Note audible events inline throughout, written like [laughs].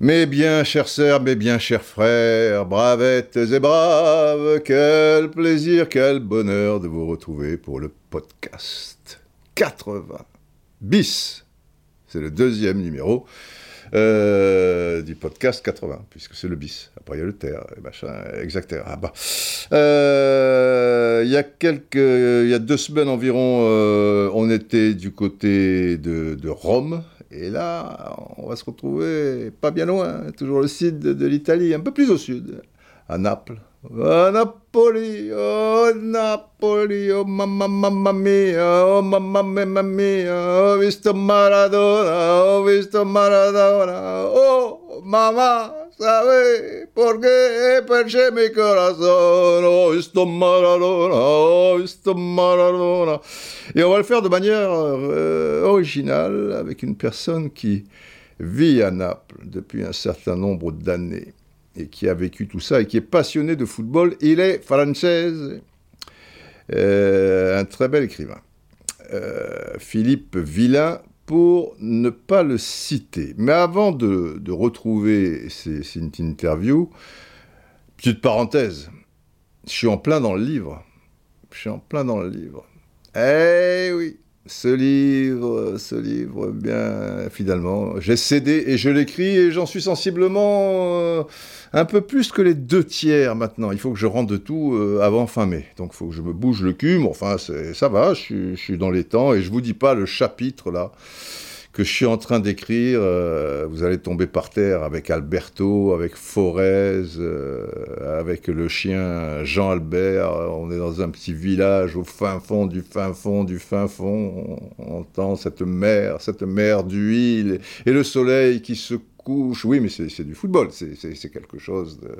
Mes bien chers sœurs, mes bien chers frères, bravettes et braves, quel plaisir, quel bonheur de vous retrouver pour le podcast 80 bis. C'est le deuxième numéro euh, du podcast 80, puisque c'est le bis. Après, il y a le terre, et machin, exact. Ah bah. Euh, il y a quelques, il y a deux semaines environ, euh, on était du côté de, de Rome, et là, on va se retrouver pas bien loin, toujours le sud de, de l'Italie, un peu plus au sud, à Naples. Oh Napoli, oh Napoli, oh mamma mamma mia, oh mamma mamma mia, ho visto Maradona, ho visto Maradona, oh mamma, sabe por qué perché mi corazon, oh visto Maradona, oh visto Maradona. Et on va le faire de manière euh, originale avec une personne qui vit à Naples depuis un certain nombre d'années et qui a vécu tout ça et qui est passionné de football. Il est français, euh, un très bel écrivain. Euh, Philippe Villain, pour ne pas le citer. Mais avant de retrouver cette interview, petite parenthèse, je suis en plein dans le livre. Je suis en plein dans le livre. Eh oui, ce livre, ce livre, bien, finalement, j'ai cédé et je l'écris et j'en suis sensiblement euh, un peu plus que les deux tiers maintenant. Il faut que je rentre de tout euh, avant fin mai. Donc il faut que je me bouge le cul, mais enfin, ça va, je je suis, dans les temps et je vous dis pas le chapitre là que je suis en train d'écrire. Euh, vous allez tomber par terre avec Alberto, avec Forez, euh, avec le chien Jean-Albert. On est dans un petit village au fin fond du fin fond du fin fond. On entend cette mer, cette mer d'huile et le soleil qui se couche. Oui, mais c'est du football, c'est quelque chose de...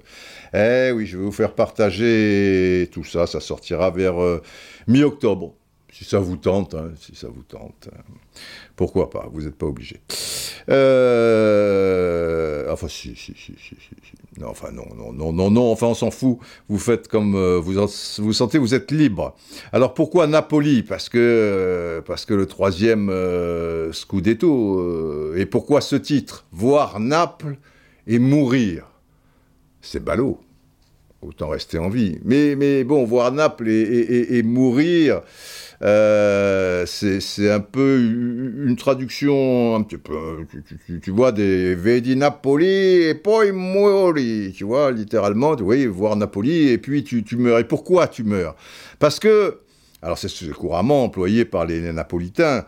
Eh oui, je vais vous faire partager tout ça, ça sortira vers euh, mi-octobre si ça vous tente, hein, si ça vous tente, hein. pourquoi pas, vous n'êtes pas obligé. Euh, enfin, si, si, si, si, si, non, enfin, non, non, non, non, non, enfin, on s'en fout, vous faites comme euh, vous vous sentez, vous êtes libre. Alors, pourquoi Napoli? Parce que, euh, parce que le troisième Scudetto, et pourquoi ce titre? Voir Naples et mourir. C'est ballot autant rester en vie. Mais, mais bon, voir Naples et, et mourir, euh, c'est un peu une traduction tu, tu, vois, des Vedi Napoli et poi mori, tu vois, littéralement, tu vois, voir Napoli et puis tu, tu meurs. Et pourquoi tu meurs? Parce que alors c'est couramment employé par les Napolitains,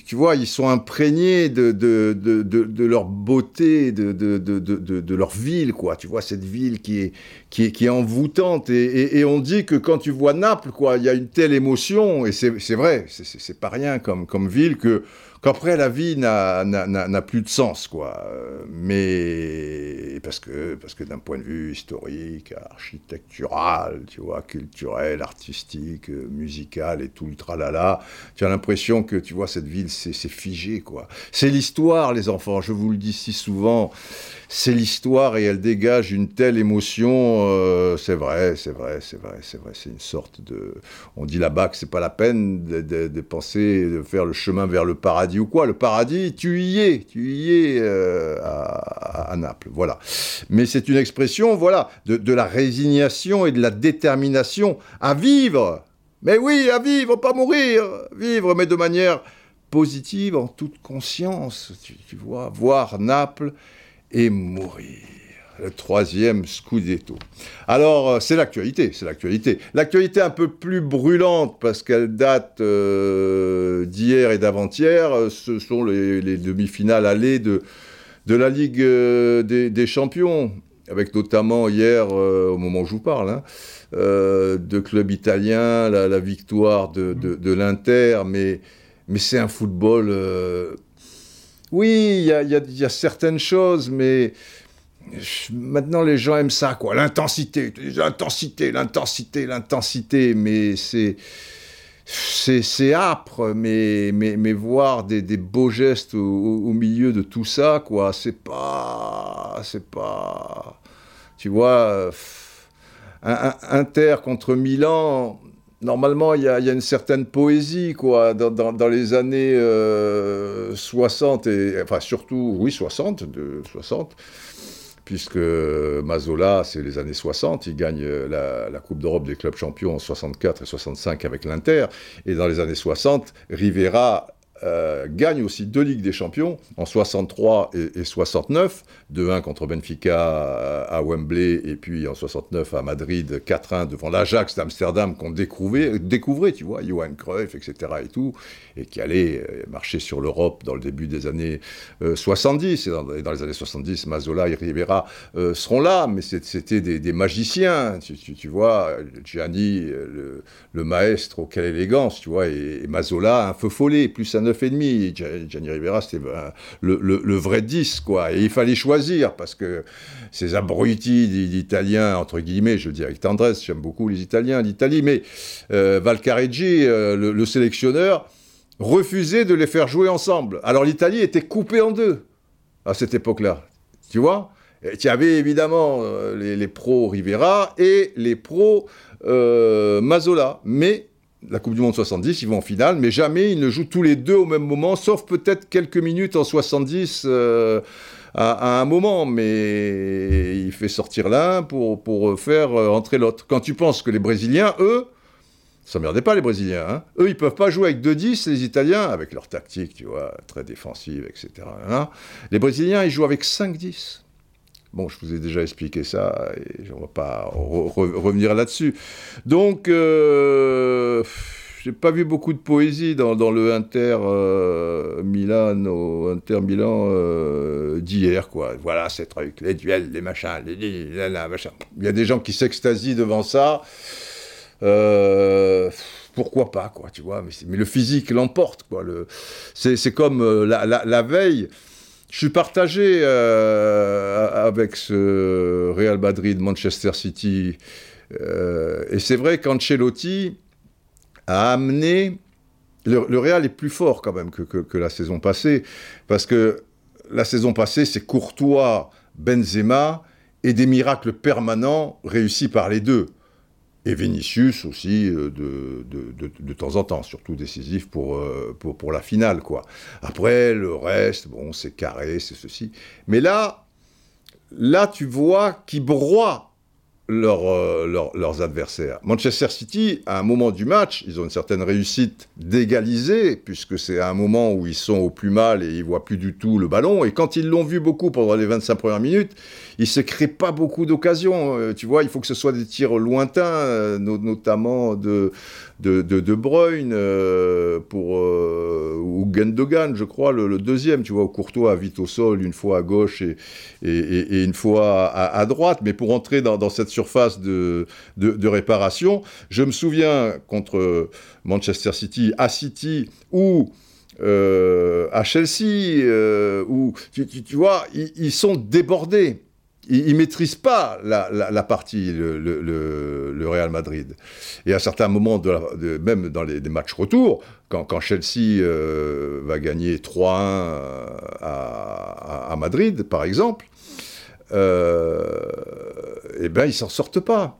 tu, vois, ils sont imprégnés de, de, de, de leur beauté, de, leur ville, quoi. Tu vois, cette ville qui est, qui est, qui est envoûtante. Et, et, on dit que quand tu vois Naples, quoi, il y a une telle émotion, et c'est vrai, c'est pas rien comme, comme ville, que qu'après la vie n'a plus de sens, quoi. Mais parce que, parce que d'un point de vue historique, architectural, tu vois, culturel, artistique, musical et tout le tralala, tu as l'impression que, tu vois, cette c'est figé, quoi. C'est l'histoire, les enfants, je vous le dis si souvent, c'est l'histoire et elle dégage une telle émotion, euh, c'est vrai, c'est vrai, c'est vrai, c'est vrai, c'est une sorte de... On dit là-bas que c'est pas la peine de, penser, de faire le chemin vers le paradis ou quoi. Le paradis, tu y es, tu y es euh, à, Naples, voilà. Mais c'est une expression, voilà, de, la résignation et de la détermination à vivre. Mais oui, à vivre, pas mourir. Vivre, mais de manière positive, en toute conscience, tu, vois. Voir Naples et mourir le troisième Scudetto. Alors, c'est l'actualité, c'est l'actualité. L'actualité un peu plus brûlante, parce qu'elle date euh, d'hier et d'avant-hier, ce sont les, les demi-finales allées de, de la Ligue euh, des, des, Champions, avec notamment hier, euh, au moment où je vous parle, hein, de clubs italiens, la, victoire de, de l'Inter, mais, mais c'est un football... oui, il y a, certaines choses, mais maintenant les gens aiment ça, quoi. L'intensité, l'intensité, l'intensité, l'intensité, mais c'est. C'est âpre, mais, mais, mais voir des, des beaux gestes au, milieu de tout ça, quoi, c'est pas. C'est pas. Tu vois, un, Inter contre Milan, normalement, il y, a, une certaine poésie, quoi, dans, les années 60, et, enfin surtout, oui, 60, de 60, puisque Mazola, c'est les années 60, il gagne la, la Coupe d'Europe des clubs champions en 64 et 65 avec l'Inter, et dans les années 60, Rivera euh, gagne aussi deux Ligues des Champions en 63 et, 69, 2-1 contre Benfica à, Wembley et puis en 69 à Madrid 4-1 devant l'Ajax d'Amsterdam qu'on découvrait, découvrait, tu vois, Johan Cruyff, etc. et tout, et qui allait euh, marcher sur l'Europe dans le début des années 70. Euh, et dans, les années 70, Mazola et Rivera seront là, mais c'était des, magiciens, tu, vois, Gianni, le, le, maestro, quelle élégance, tu vois, et, Mazola, un feu follet, plus un et demi. Gianni Rivera, c'était ben, le, vrai 10, quoi. Et il fallait choisir, parce que ces abrutis d'Italiens, entre guillemets, je le dis avec tendresse, j'aime beaucoup les Italiens d'Italie, mais euh, Valcareggi, euh, le, sélectionneur, refusait de les faire jouer ensemble. Alors l'Italie était coupée en deux à cette époque-là. Tu vois? Il y avait évidemment euh, les, pros Rivera et les pros Mazola. Mais la Coupe du Monde 70, ils vont en finale, mais jamais ils ne jouent tous les deux au même moment, sauf peut-être quelques minutes en 70 euh, à, un moment, mais il fait sortir l'un pour, pour faire euh, entrer l'autre. Quand tu penses que les Brésiliens, eux, s'emmerdez pas les Brésiliens, hein, eux ils peuvent pas jouer avec 2-10, les Italiens, avec leur tactique, tu vois, très défensive, etc. Hein. Les Brésiliens, ils jouent avec 5-10. Bon, je vous ai déjà expliqué ça et je ne vais pas revenir là-dessus. Donc, euh, j'ai pas vu beaucoup de poésie dans, le Inter euh, Milan au Inter Milan euh, d'hier, quoi. Voilà ces trucs, les duels, les machins, les, les. Il y a des gens qui s'extasient devant ça. Euh, pourquoi pas, quoi, tu vois. Mais, le physique l'emporte, quoi. C'est comme la, la veille je suis partagé euh, avec ce Real Madrid, Manchester City. Euh, et c'est vrai qu'Ancelotti a amené. Le, Real est plus fort quand même que, la saison passée. Parce que la saison passée, c'est Courtois, Benzema et des miracles permanents réussis par les deux et Vinicius aussi euh, de, de, de, temps en temps, surtout décisif pour, euh, pour, pour, la finale. quoi. Après, le reste, bon, c'est carré, c'est ceci. Mais là, là, tu vois qui broie euh, leurs adversaires. Manchester City, à un moment du match, ils ont une certaine réussite d'égaliser, puisque c'est un moment où ils sont au plus mal et ils voient plus du tout le ballon. Et quand ils l'ont vu beaucoup pendant les 25 premières minutes, il se crée pas beaucoup d'occasions. Euh, tu vois, il faut que ce soit des tirs lointains, euh, notamment de, de, de, euh, pour, ou Gendogan, je crois, le, deuxième. Tu vois, Courtois vite au sol, une fois à gauche et, et, une fois à, droite. Mais pour entrer dans, cette surface de, réparation, je me souviens contre Manchester City, à City, où à Chelsea, où, tu, tu, vois, ils, sont débordés il, ne maîtrise pas la, partie, le, Real Madrid. Et à certains moments, même dans les, matchs retour, quand, Chelsea euh, va gagner 3-1 euh, à, Madrid, par exemple, euh, eh ben ils s'en sortent pas.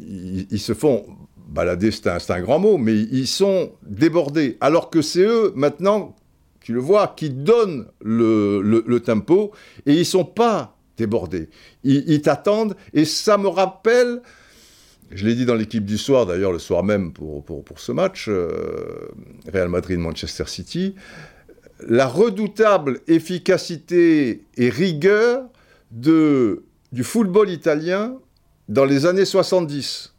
Ils, se font balader, c'est un, grand mot, mais ils sont débordés. Alors que c'est eux, maintenant, tu le vois, qui donnent le, tempo, et ils sont pas débordés. Ils, t'attendent et ça me rappelle, je l'ai dit dans l'équipe du soir d'ailleurs le soir même pour, pour, ce match, euh, Real Madrid-Manchester City, la redoutable efficacité et rigueur de, du football italien dans les années 70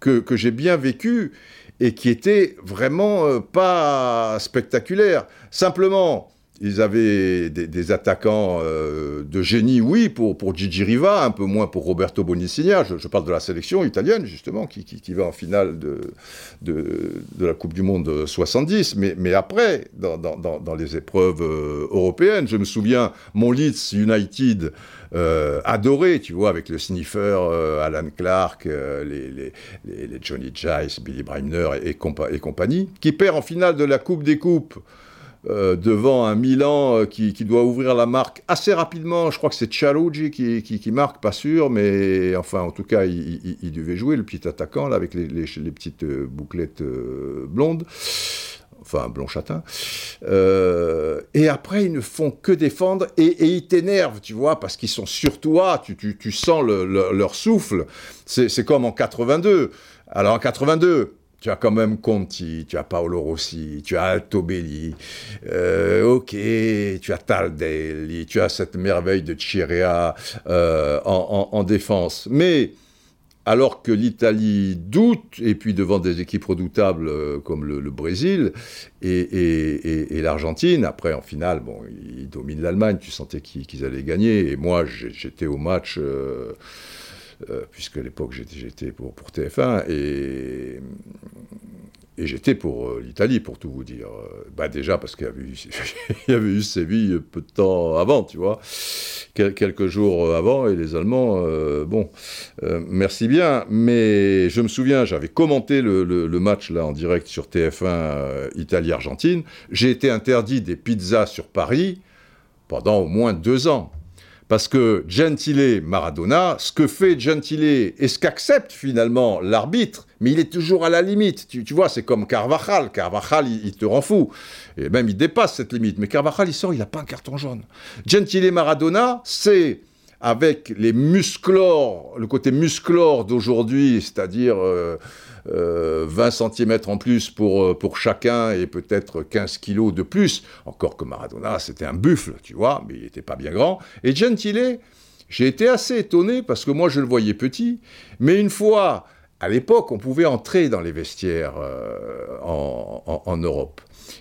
que, que j'ai bien vécu et qui était vraiment euh, pas spectaculaire. Simplement, ils avaient des, attaquants euh, de génie, oui, pour, pour Gigi Riva, un peu moins pour Roberto Bonicigna. Je, parle de la sélection italienne, justement, qui, qui, va en finale de, de, la Coupe du Monde 70. Mais, mais après, dans, dans, dans les épreuves euh, européennes, je me souviens, mon Leeds United, euh, adoré, tu vois, avec le sniffer Alan Clark, les, les, les, Johnny Giles, Billy Bremner et, et, compagnie, qui perd en finale de la Coupe des Coupes euh, devant un Milan euh, qui, doit ouvrir la marque assez rapidement. Je crois que c'est Cialugi qui, qui, marque, pas sûr, mais enfin, en tout cas, il, devait jouer, le petit attaquant, là, avec les, petites euh, bouclettes blondes. Enfin, blond châtain. et après, ils ne font que défendre et, ils t'énervent, tu vois, parce qu'ils sont sur toi, tu, tu, sens leur souffle. C'est comme en 82. Alors en 82, tu as quand même Conti, tu as Paolo Rossi, tu as Altobelli, euh, ok, tu as Taldelli, tu as cette merveille de Chirea euh, en, défense. Mais alors que l'Italie doute, et puis devant des équipes redoutables euh, comme le, Brésil et, l'Argentine, après en finale, bon, ils dominent l'Allemagne, tu sentais qu'ils allaient gagner, et moi j'étais au match. Euh, puisque à l'époque j'étais pour, pour TF1, et, et j'étais pour euh, l'Italie, pour tout vous dire. Euh, bah déjà parce qu'il y, avait eu, [laughs] Séville peu de temps avant, tu vois, quelques jours avant, et les Allemands, bon, merci bien, mais je me souviens, j'avais commenté le, le, match là en direct sur TF1 Italie-Argentine, j'ai été interdit des pizzas sur Paris pendant au moins deux ans. Parce que Gentile Maradona, ce que fait Gentile et ce qu'accepte finalement l'arbitre, mais il est toujours à la limite. Tu, vois, c'est comme Carvajal. Carvajal, il, te rend fou. Et même, il dépasse cette limite. Mais Carvajal, il sort, il n'a pas un carton jaune. Gentile Maradona, c'est avec les musclores, le côté musclore d'aujourd'hui, c'est-à-dire euh, 20 euh, cm en plus pour, euh, pour chacun et peut-être 15 kilos de plus. Encore que Maradona, c'était un buffle, tu vois, mais il n'était pas bien grand. Et Gentile, j'ai été assez étonné parce que moi je le voyais petit, mais une fois, à l'époque, on pouvait entrer dans les vestiaires euh, en Europe.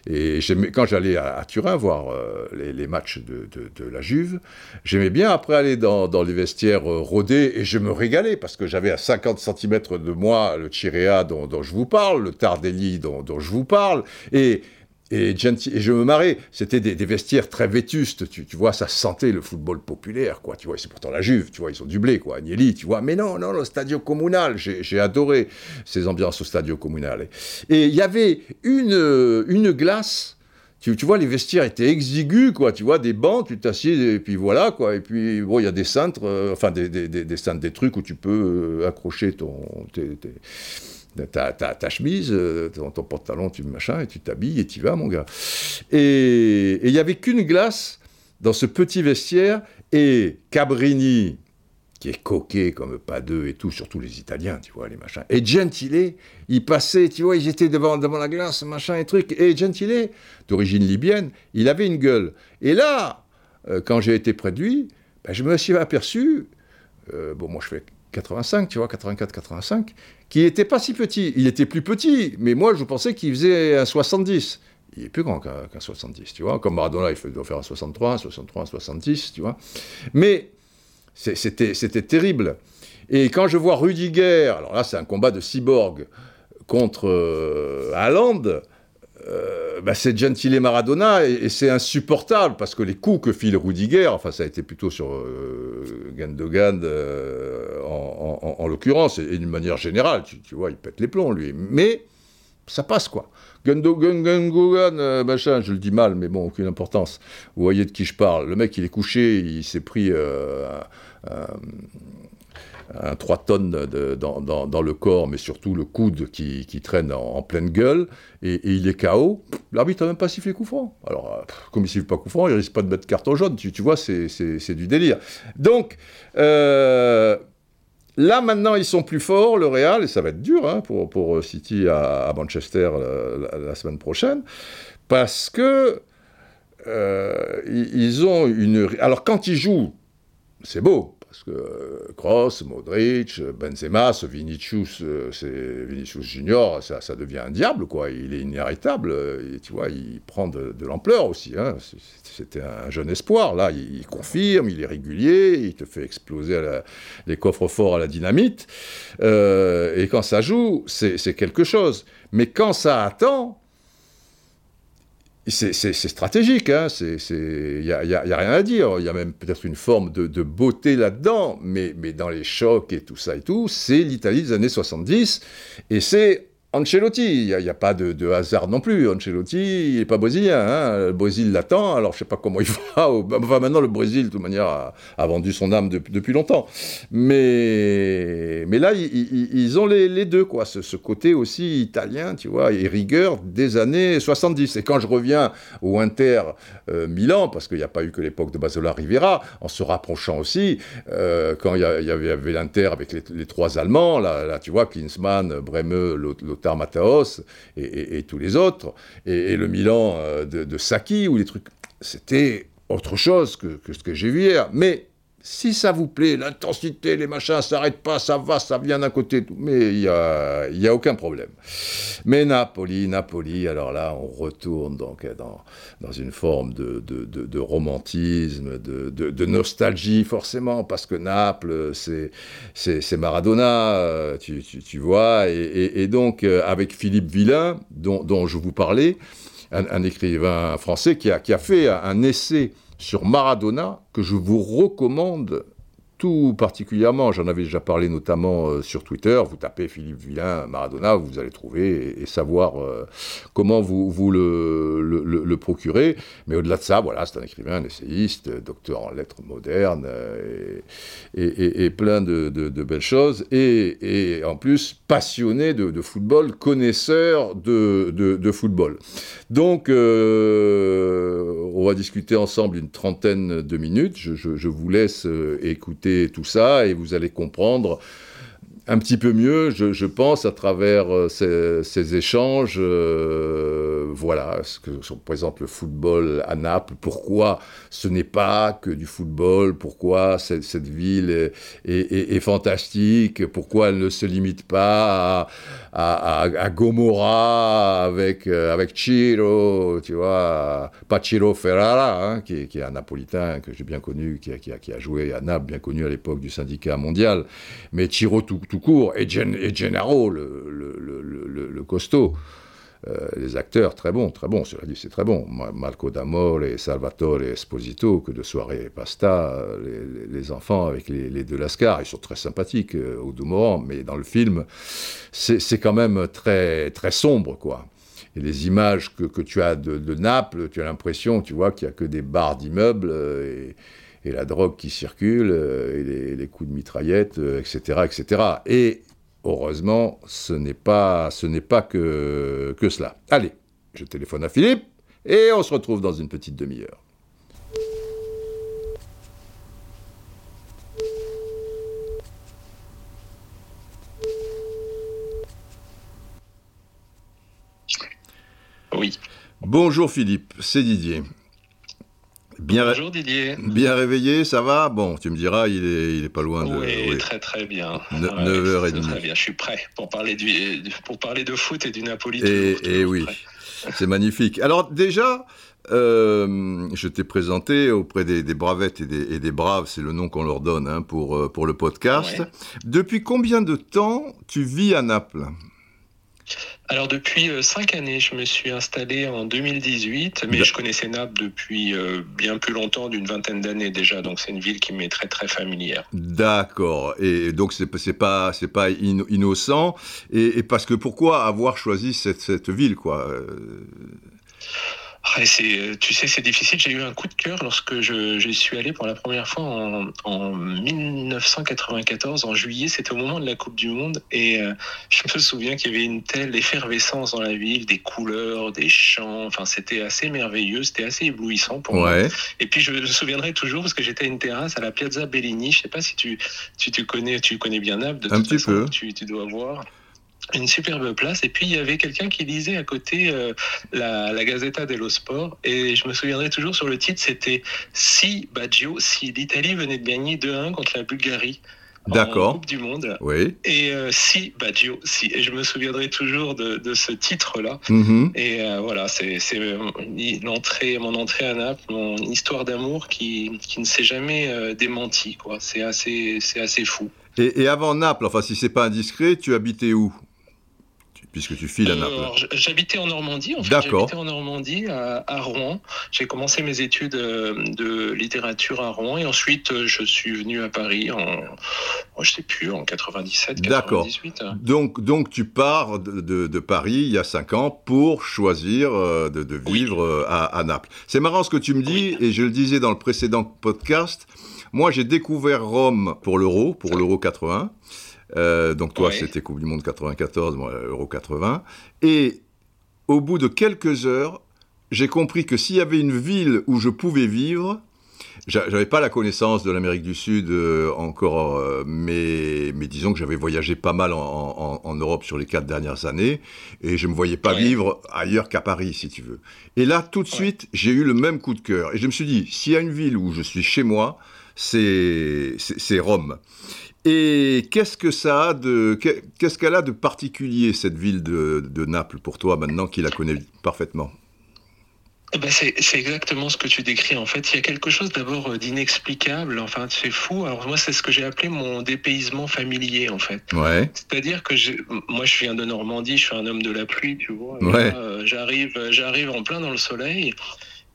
Et quand j'allais à, Turin voir euh, les, matchs de, la Juve, j'aimais bien après aller dans, les vestiaires euh, et je me régalais parce que j'avais à 50 cm de moi le Chirea dont, dont, je vous parle, le Tardelli dont, dont je vous parle. Et et, je me marrais, c'était des, vestiaires très vétustes, tu, vois, ça sentait le football populaire, quoi, tu vois, c'est pourtant la Juve, tu vois, ils sont du blé, quoi, Agnelli, tu vois, mais non, non, le Stadio Comunal, j'ai adoré ces ambiances au Stadio Comunal. Et il y avait une, une glace, tu, tu, vois, les vestiaires étaient exigus, quoi, tu vois, des bancs, tu t'assieds, et puis voilà, quoi, et puis, bon, il y a des cintres, euh, enfin, des, des, des, cintres, des trucs où tu peux euh, accrocher ton... Tes, ta, ta, chemise, euh, ton, ton, pantalon, tu machin, et tu t'habilles et tu vas, mon gars. Et il n'y avait qu'une glace dans ce petit vestiaire, et Cabrini, qui est coquet comme pas deux et tout, surtout les Italiens, tu vois, les machins. Et Gentile, il passait, tu vois, ils étaient devant, devant la glace, machin et truc. Et Gentile, d'origine libyenne, il avait une gueule. Et là, euh, quand j'ai été près de lui, ben, je me suis aperçu, euh, bon, moi je fais 85, tu vois, 84-85, qui n'était pas si petit. Il était plus petit, mais moi, je pensais qu'il faisait un 70. Il est plus grand qu'un 70, tu vois. Comme Maradona, il doit faire un 63, un 63, un 70, tu vois. Mais c'était terrible. Et quand je vois Rudiger, alors là, c'est un combat de cyborg contre euh, euh, bah, c'est Gentile Maradona et, c'est insupportable parce que les coups que file Rudiger, enfin ça a été plutôt sur euh, Gandogan euh, en, l'occurrence et, d'une manière générale, tu, vois, il pète les plombs lui, mais ça passe quoi. Gandogan, Gandogan, machin, je le dis mal, mais bon, aucune importance. Vous voyez de qui je parle. Le mec, il est couché, il s'est pris 3 tonnes dans, le corps, mais surtout le coude qui, traîne en, pleine gueule, et, il est KO. L'arbitre n'a même pas sifflé coup franc. Alors, euh, comme il ne siffle pas coup franc, il risque pas de mettre carton jaune, tu, vois, c'est du délire. Donc, euh, là maintenant, ils sont plus forts, le Real, et ça va être dur hein, pour, pour City à, Manchester la, semaine prochaine, parce que euh, ils ont une... Alors, quand ils jouent, c'est beau, parce que Kroos, Modric, Benzema, ce Vinicius, euh, c'est Vinicius Junior, ça, devient un diable, quoi. Il est inarrêtable, et tu vois, il prend de, l'ampleur aussi. Hein. C'était un jeune espoir, là, il, confirme, il est régulier, il te fait exploser les coffres forts à la dynamite. Euh, et quand ça joue, c'est quelque chose. Mais quand ça attend, c'est stratégique, hein, il n'y a, y a, rien à dire. Il y a même peut-être une forme de, beauté là-dedans, mais, mais dans les chocs et tout ça et tout, c'est l'Italie des années 70, et c'est Ancelotti, il n'y a, pas de, hasard non plus. Ancelotti, il n'est pas brésilien. Hein. Le Brésil l'attend, alors je ne sais pas comment il [laughs] va. Enfin, maintenant, le Brésil, de toute manière, a, vendu son âme depuis longtemps. Mais, mais là, ils, ont les, deux, quoi. Ce, côté aussi italien, tu vois, et rigueur des années 70. Et quand je reviens au Inter euh, Milan, parce qu'il n'y a pas eu que l'époque de Basola Rivera, en se rapprochant aussi, euh, quand il y, avait, l'Inter avec les, trois Allemands, là, là, tu vois, Klinsmann, Bremeux, l'autre Lothar et, tous les autres, et, le Milan euh, de, Saki, ou les trucs. C'était autre chose que, que ce que j'ai vu hier. Mais si ça vous plaît, l'intensité, les machins, ça s'arrête pas, ça va, ça vient d'un côté, mais il n'y a, a aucun problème. Mais Napoli, Napoli, alors là, on retourne donc dans, une forme de, romantisme, de, nostalgie, forcément, parce que Naples, c'est Maradona, euh, tu, vois, et, donc, euh, avec Philippe Villain, dont, je vous parlais, un, écrivain français qui a fait un essai sur Maradona que je vous recommande tout particulièrement, j'en avais déjà parlé notamment euh, sur Twitter, vous tapez Philippe Villain Maradona, vous allez trouver et, savoir euh, comment vous, vous le, le, procurer. Mais au-delà de ça, voilà, c'est un écrivain, un essayiste, docteur en lettres modernes euh, et, plein de, belles choses. Et, en plus, passionné de, football, connaisseur de, football. Donc, on va discuter ensemble une trentaine de minutes. je vous laisse écouter tout ça et vous allez comprendre un petit peu mieux, je, pense, à travers euh, ces, échanges, euh, voilà, ce que représente le football à Naples, pourquoi ce n'est pas que du football, pourquoi cette, ville est, fantastique, pourquoi elle ne se limite pas à, Gomorra avec, euh, avec tu vois, pas Ciro Ferrara, hein, qui, est un napolitain que j'ai bien connu, qui a, qui, a, joué à Naples, bien connu à l'époque du syndicat mondial, mais Ciro tout, tout court, et, Gennaro, le, costaud. Euh, les acteurs, très bons, très bons, cela dit, c'est très bon. Marco D'Amore et Salvatore Esposito, que de soirée et pasta, les, enfants avec les, deux Lascar, ils sont très sympathiques euh, au Doumoran, mais dans le film, c'est quand même très, très sombre, quoi. Et les images que, tu as de, Naples, tu as l'impression, tu vois, qu'il n'y a que des barres d'immeubles euh, et, et la drogue qui circule, et les, coups de mitraillette, etc., etc. Et heureusement, ce n'est pas, ce n'est pas que, que cela. Allez, je téléphone à Philippe, et on se retrouve dans une petite demi-heure. Oui. Bonjour Philippe, c'est Didier. Bien Bonjour Didier. Bien réveillé, ça va? Bon, tu me diras, il est, il est pas loin de. Oui, très très bien. 9h30. Très bien, je suis prêt pour parler, du, pour parler de foot et du Napoli. Et, et oui, [laughs] c'est magnifique. Alors déjà, euh, je t'ai présenté auprès des, bravettes et des, braves, c'est le nom qu'on leur donne hein, pour, euh, pour le podcast. Depuis combien de temps tu vis à Naples? Alors depuis euh, cinq années, je me suis installé en 2018, mais je connaissais Naples depuis euh, bien plus longtemps, d'une vingtaine d'années déjà, donc c'est une ville qui m'est très très familière. D'accord, et donc c'est pas c'est pas innocent, et, parce que pourquoi avoir choisi cette, cette ville quoi euh, ah, c'est, tu sais, c'est difficile. J'ai eu un coup de cœur lorsque je, suis allé pour la première fois en, en 1994, en juillet. C'était au moment de la Coupe du Monde. Et euh, je me souviens qu'il y avait une telle effervescence dans la ville, des couleurs, des chants. Enfin, c'était assez merveilleux. C'était assez éblouissant pour moi. Et puis, je me souviendrai toujours parce que j'étais à une terrasse à la Piazza Bellini. Je sais pas si tu, tu, tu connais, tu connais bien Naples. De un petit peu. Tu, tu dois voir une superbe place. Et puis il y avait quelqu'un qui lisait à côté euh, la, la Gazzetta dello Sport. Et je me souviendrai toujours sur le titre, c'était Si Baggio, si l'Italie venait de gagner 2-1 contre la Bulgarie. D'accord. Coupe du Monde. Oui. Et euh, si Baggio, si. Et je me souviendrai toujours de, de ce titre-là. Mm-hmm. Et euh, voilà, c'est l'entrée, mon entrée à Naples, mon histoire d'amour qui, qui ne s'est jamais démentie. Quoi. C'est assez, c'est assez fou. Et, et, avant Naples, enfin si c'est pas indiscret, tu habitais où? Puisque tu files à Naples euh, J'habitais en Normandie, en fait. J'habitais en Normandie, à, Rouen. J'ai commencé mes études euh, de littérature à Rouen et ensuite euh, je suis venu à Paris en, oh, je sais plus, en 97, 98. Donc, donc tu pars de, de, Paris il y a cinq ans pour choisir de, de vivre à, à, Naples. C'est marrant ce que tu me dis et je le disais dans le précédent podcast. Moi, j'ai découvert Rome pour l'euro, pour l'euro 80. Euh, donc toi, c'était Coupe du Monde 94, moi, Euro 80. Et au bout de quelques heures, j'ai compris que s'il y avait une ville où je pouvais vivre, j'avais pas la connaissance de l'Amérique du Sud euh, encore, euh, mais, mais disons que j'avais voyagé pas mal en, en, Europe sur les quatre dernières années, et je me voyais pas vivre ailleurs qu'à Paris, si tu veux. Et là, tout de suite, j'ai eu le même coup de cœur, et je me suis dit, s'il y a une ville où je suis chez moi, c'est Rome. Et qu'est-ce que ça a de, qu'est-ce qu'elle a de particulier cette ville de, Naples pour toi maintenant qui la connais parfaitement? Eh ben c'est exactement ce que tu décris. En fait, il y a quelque chose d'abord euh, d'inexplicable. Enfin, c'est fou. Alors moi, c'est ce que j'ai appelé mon dépaysement familier, en fait. Ouais. C'est-à-dire que moi, je viens de Normandie, je suis un homme de la pluie, tu vois. Ouais. Euh, j'arrive, j'arrive en plein dans le soleil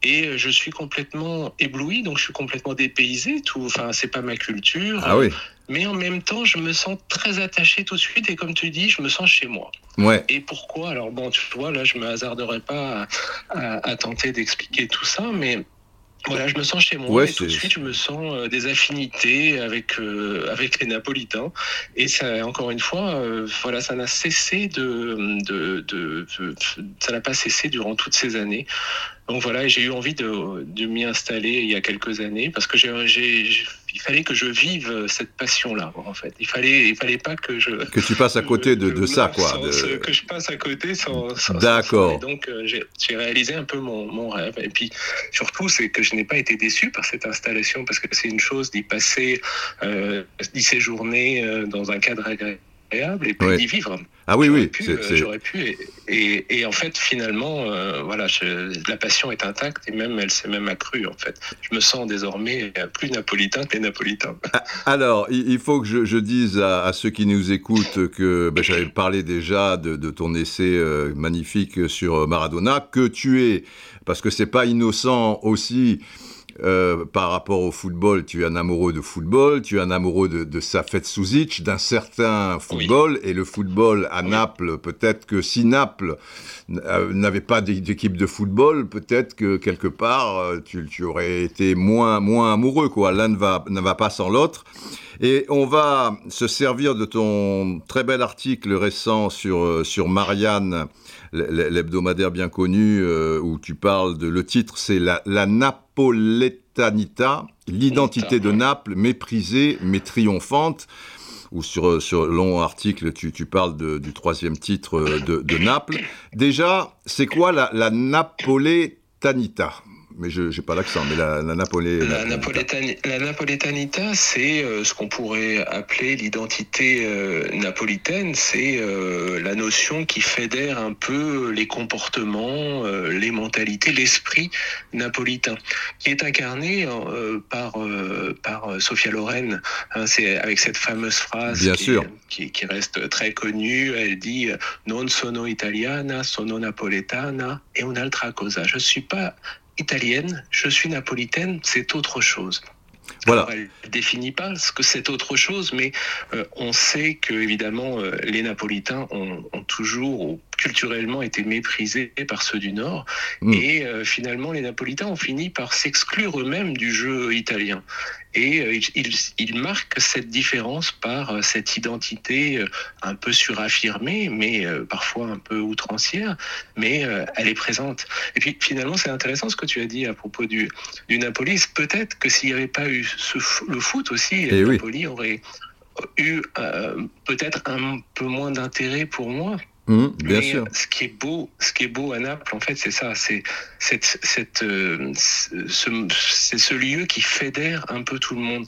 et euh, je suis complètement ébloui, donc je suis complètement dépaysé. Tout, enfin, c'est pas ma culture. Ah oui. Mais en même temps, je me sens très attaché tout de suite et comme tu dis, je me sens chez moi. Ouais. Et pourquoi? Alors bon, tu vois, là, je me hasarderai pas à, à tenter d'expliquer tout ça, mais voilà, je me sens chez moi et tout de suite je me sens euh, des affinités avec euh, avec les Napolitains et ça encore une fois euh, voilà ça n'a cessé de, de, de, de ça n'a pas cessé durant toutes ces années donc voilà, j'ai eu envie de, de m'y installer il y a quelques années parce que j'ai, il fallait que je vive cette passion-là, en fait. Il fallait, il fallait pas que je que tu passes à [laughs] côté de, de ça, quoi. Que je passe à côté sans. sans D'accord. Donc euh, j'ai réalisé un peu mon, mon, rêve. Et puis surtout, c'est que je n'ai pas été déçu par cette installation parce que c'est une chose d'y passer, euh, d'y séjourner euh, dans un cadre agréable et puis d'y vivre. Ah oui, oui. Euh, j'aurais pu. Et, et, en fait, finalement, euh, voilà, la passion est intacte et même elle s'est même accrue, en fait. Je me sens désormais plus napolitain que les napolitains. Ah, alors, il faut que je, je dise à, ceux qui nous écoutent que ben, j'avais parlé déjà de, de ton essai euh, magnifique sur Maradona, que tu es, parce que c'est pas innocent aussi euh, par rapport au football, tu es un amoureux de football, tu es un amoureux de, de Safet Suzic, d'un certain football, et le football à Naples, peut-être que si Naples euh, n'avait pas d'équipe de football, peut-être que quelque part, euh, tu, tu, aurais été moins, moins amoureux, quoi. L'un ne va, ne va pas sans l'autre. Et on va se servir de ton très bel article récent sur, sur Marianne, l'hebdomadaire bien connu, euh, où tu parles de. Le titre, c'est La, la Napoletanita, l'identité de Naples, méprisée mais triomphante. Ou sur, sur long article, tu, tu parles du troisième titre de, de Naples. Déjà, c'est quoi la, la Napoletanita? Mais je n'ai pas l'accent, mais la, la, Napolé, la, la, napolétanita, c'est euh, ce qu'on pourrait appeler l'identité euh, napolitaine, c'est euh, la notion qui fédère un peu les comportements, les mentalités, l'esprit napolitain, qui est incarné par, par Sophia Loren. Hein, c'est avec cette fameuse phrase Bien qui, sûr. Qui, qui, reste très connue. Elle dit Non sono italiana, sono napoletana e un'altra cosa. Je suis pas italienne, je suis napolitaine, c'est autre chose. Voilà. elle ne définit pas ce que c'est autre chose, mais euh, on sait que évidemment euh, les Napolitains ont, ont toujours culturellement été méprisés par ceux du Nord, mmh. et euh, finalement les Napolitains ont fini par s'exclure eux-mêmes du jeu italien. Et euh, ils, ils, marquent cette différence par euh, cette identité un peu suraffirmée, mais parfois un peu outrancière, mais elle est présente. Et puis finalement, c'est intéressant ce que tu as dit à propos du, du Napoli. Peut-être que s'il n'y avait pas eu ce, le foot aussi, Et le oui. Napoli aurait eu euh, peut-être un peu moins d'intérêt pour moi. Mmh, bien Mais sûr. ce qui est beau, ce qui est beau à Naples, en fait, c'est ça, c'est cette, cette, euh, ce, c'est ce lieu qui fédère un peu tout le monde.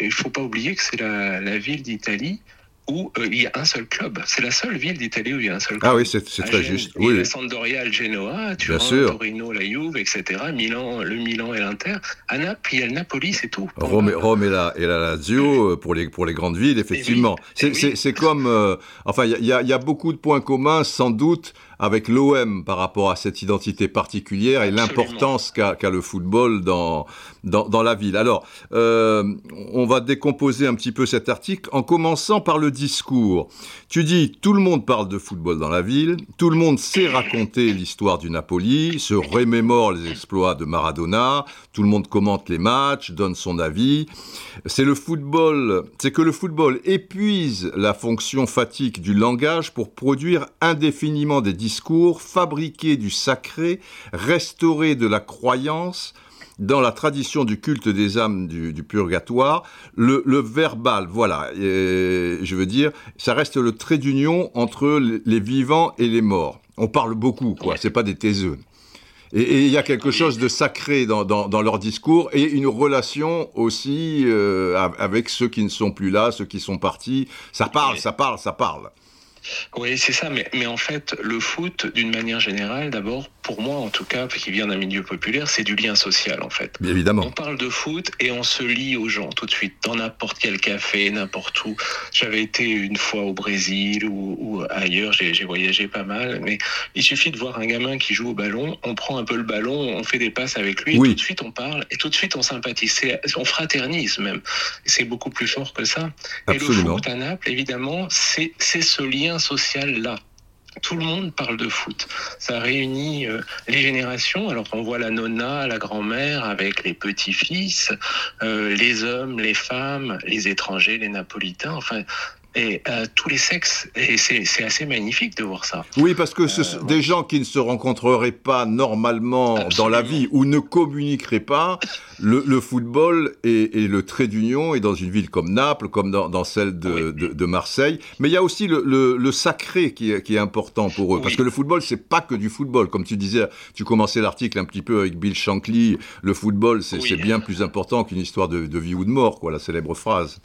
Il faut pas oublier que c'est la, la ville d'Italie où euh, il y a un seul club. C'est la seule ville d'Italie où il y a un seul club. Ah oui, c'est très juste. Oui, la Sampdoria, le Genoa, Turin, Torino, la Juve, etc. Milan, le Milan et l'Inter. À Naples, il y a le Napoli, c'est tout. Rome, Rome et, la, et la Lazio euh, pour les, pour les grandes villes, effectivement. C'est comme... Euh, enfin, il y, y, a beaucoup de points communs, sans doute, avec l'OM par rapport à cette identité particulière et l'importance qu'a le football dans, dans, la ville. Alors, euh, on va décomposer un petit peu cet article en commençant par le discours. Tu dis, tout le monde parle de football dans la ville, tout le monde sait raconter l'histoire du Napoli, se remémore les exploits de Maradona, tout le monde commente les matchs, donne son avis. C'est le football, c'est que le football épuise la fonction fatigue du langage pour produire indéfiniment des discours, fabriquer du sacré, restaurer de la croyance, dans la tradition du culte des âmes du, purgatoire, le, verbal, voilà, je veux dire, ça reste le trait d'union entre les vivants et les morts. On parle beaucoup, quoi, c'est pas des taiseux. Et il y a quelque chose de sacré dans, leur discours et une relation aussi euh, avec ceux qui ne sont plus là, ceux qui sont partis. Ça parle, ça parle, ça parle. Oui, c'est ça. Mais, mais en fait, le foot, d'une manière générale, d'abord, pour moi en tout cas, qui vient d'un milieu populaire, c'est du lien social en fait. Bien évidemment. On parle de foot et on se lie aux gens tout de suite, dans n'importe quel café, n'importe où. J'avais été une fois au Brésil ou, ailleurs, j'ai voyagé pas mal, mais il suffit de voir un gamin qui joue au ballon, on prend un peu le ballon, on fait des passes avec lui, et tout de suite on parle, et tout de suite on sympathise, on fraternise même. C'est beaucoup plus fort que ça. Absolument. Et le foot à Naples, évidemment, c'est ce lien social-là tout le monde parle de foot. Ça réunit euh, les générations. Alors on voit la nonna, la grand-mère avec les petits-fils, euh, les hommes, les femmes, les étrangers, les napolitains. Enfin, et euh, tous les sexes. Et c'est assez magnifique de voir ça. Oui, parce que ce sont des gens qui ne se rencontreraient pas normalement dans la vie ou ne communiqueraient pas. Le, football est, le trait d'union et dans une ville comme Naples, comme dans, celle de, Marseille. Mais il y a aussi le, sacré qui est, important pour eux. Parce que le football, c'est pas que du football. Comme tu disais, tu commençais l'article un petit peu avec Bill Shankly. Le football, c'est bien plus important qu'une histoire de, vie ou de mort, quoi, la célèbre phrase.